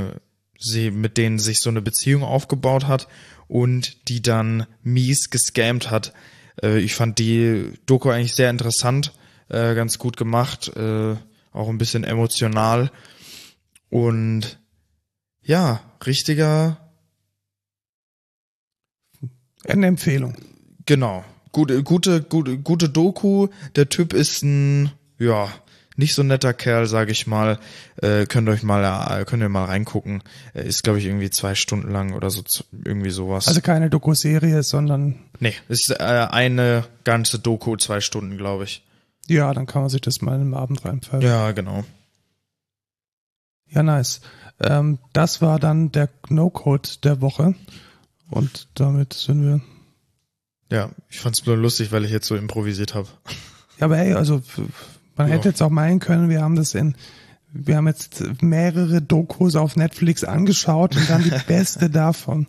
sie, mit denen sich so eine Beziehung aufgebaut hat und die dann mies gescammt hat äh, ich fand die Doku eigentlich sehr interessant, äh, ganz gut gemacht, äh, auch ein bisschen emotional. Und ja, richtiger. Eine Empfehlung. Genau. Gute, gute, gute, gute Doku. Der Typ ist ein, ja, nicht so netter Kerl, sage ich mal. Äh, könnt euch mal, äh, könnt ihr mal reingucken. Ist, glaube ich, irgendwie zwei Stunden lang oder so, irgendwie sowas. Also keine Doku-Serie, sondern. Nee, ist äh, eine ganze Doku, zwei Stunden, glaube ich. Ja, dann kann man sich das mal einem Abend reinpfeifen. Ja, genau. Ja, nice. Ähm, das war dann der No-Code der Woche. Und damit sind wir. Ja, ich fand's nur lustig, weil ich jetzt so improvisiert habe. Ja, aber hey, also man ja. hätte jetzt auch meinen können, wir haben das in, wir haben jetzt mehrere Dokus auf Netflix angeschaut und dann die *laughs* beste davon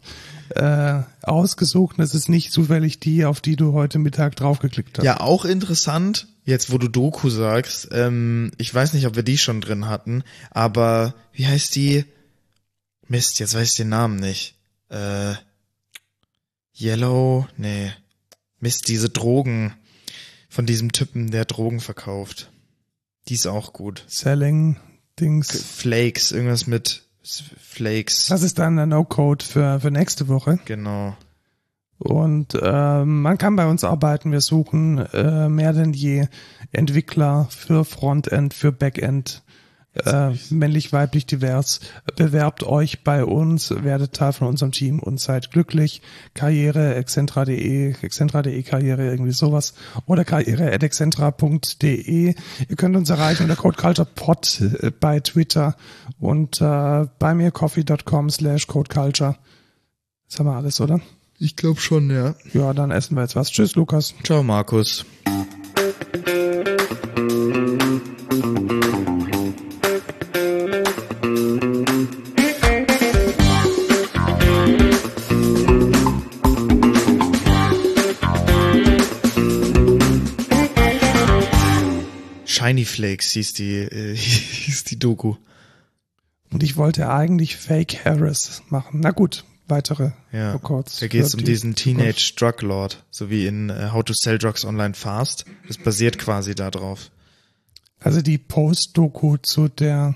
äh, ausgesucht. Und es ist nicht zufällig die, auf die du heute Mittag draufgeklickt hast. Ja, auch interessant, jetzt wo du Doku sagst, ähm, ich weiß nicht, ob wir die schon drin hatten, aber wie heißt die? Mist, jetzt weiß ich den Namen nicht. Äh, Yellow, nee. Mist, diese Drogen von diesem Typen, der Drogen verkauft. Die ist auch gut. Selling Dings. Flakes, irgendwas mit Flakes. Das ist dann der No-Code für, für nächste Woche. Genau. Und äh, man kann bei uns arbeiten. Wir suchen äh, mehr denn je Entwickler für Frontend, für Backend, äh, männlich, weiblich, divers. Bewerbt euch bei uns, werdet Teil von unserem Team und seid glücklich. Karriere, excentra.de, excentra.de Karriere, irgendwie sowas. Oder karriere.excentra.de. Ihr könnt uns erreichen unter Code Culture Pod äh, bei Twitter und äh, bei mir coffee.com slash Code Culture. Das haben wir alles, oder? Ich glaube schon, ja. Ja, dann essen wir jetzt was. Tschüss, Lukas. Ciao, Markus. Shiny Flakes hieß die, äh, *laughs* hieß die Doku. Und ich wollte eigentlich Fake Harris machen. Na gut, weitere ja. Records. Da geht es um diesen Teenage Drug Lord, so wie in uh, How to Sell Drugs Online Fast. Das basiert quasi darauf. Also die Post-Doku zu der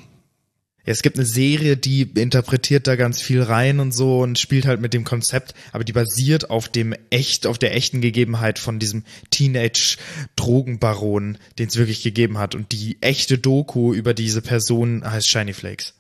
es gibt eine Serie, die interpretiert da ganz viel rein und so und spielt halt mit dem Konzept, aber die basiert auf dem echt, auf der echten Gegebenheit von diesem Teenage-Drogenbaron, den es wirklich gegeben hat. Und die echte Doku über diese Person heißt Shiny Flakes.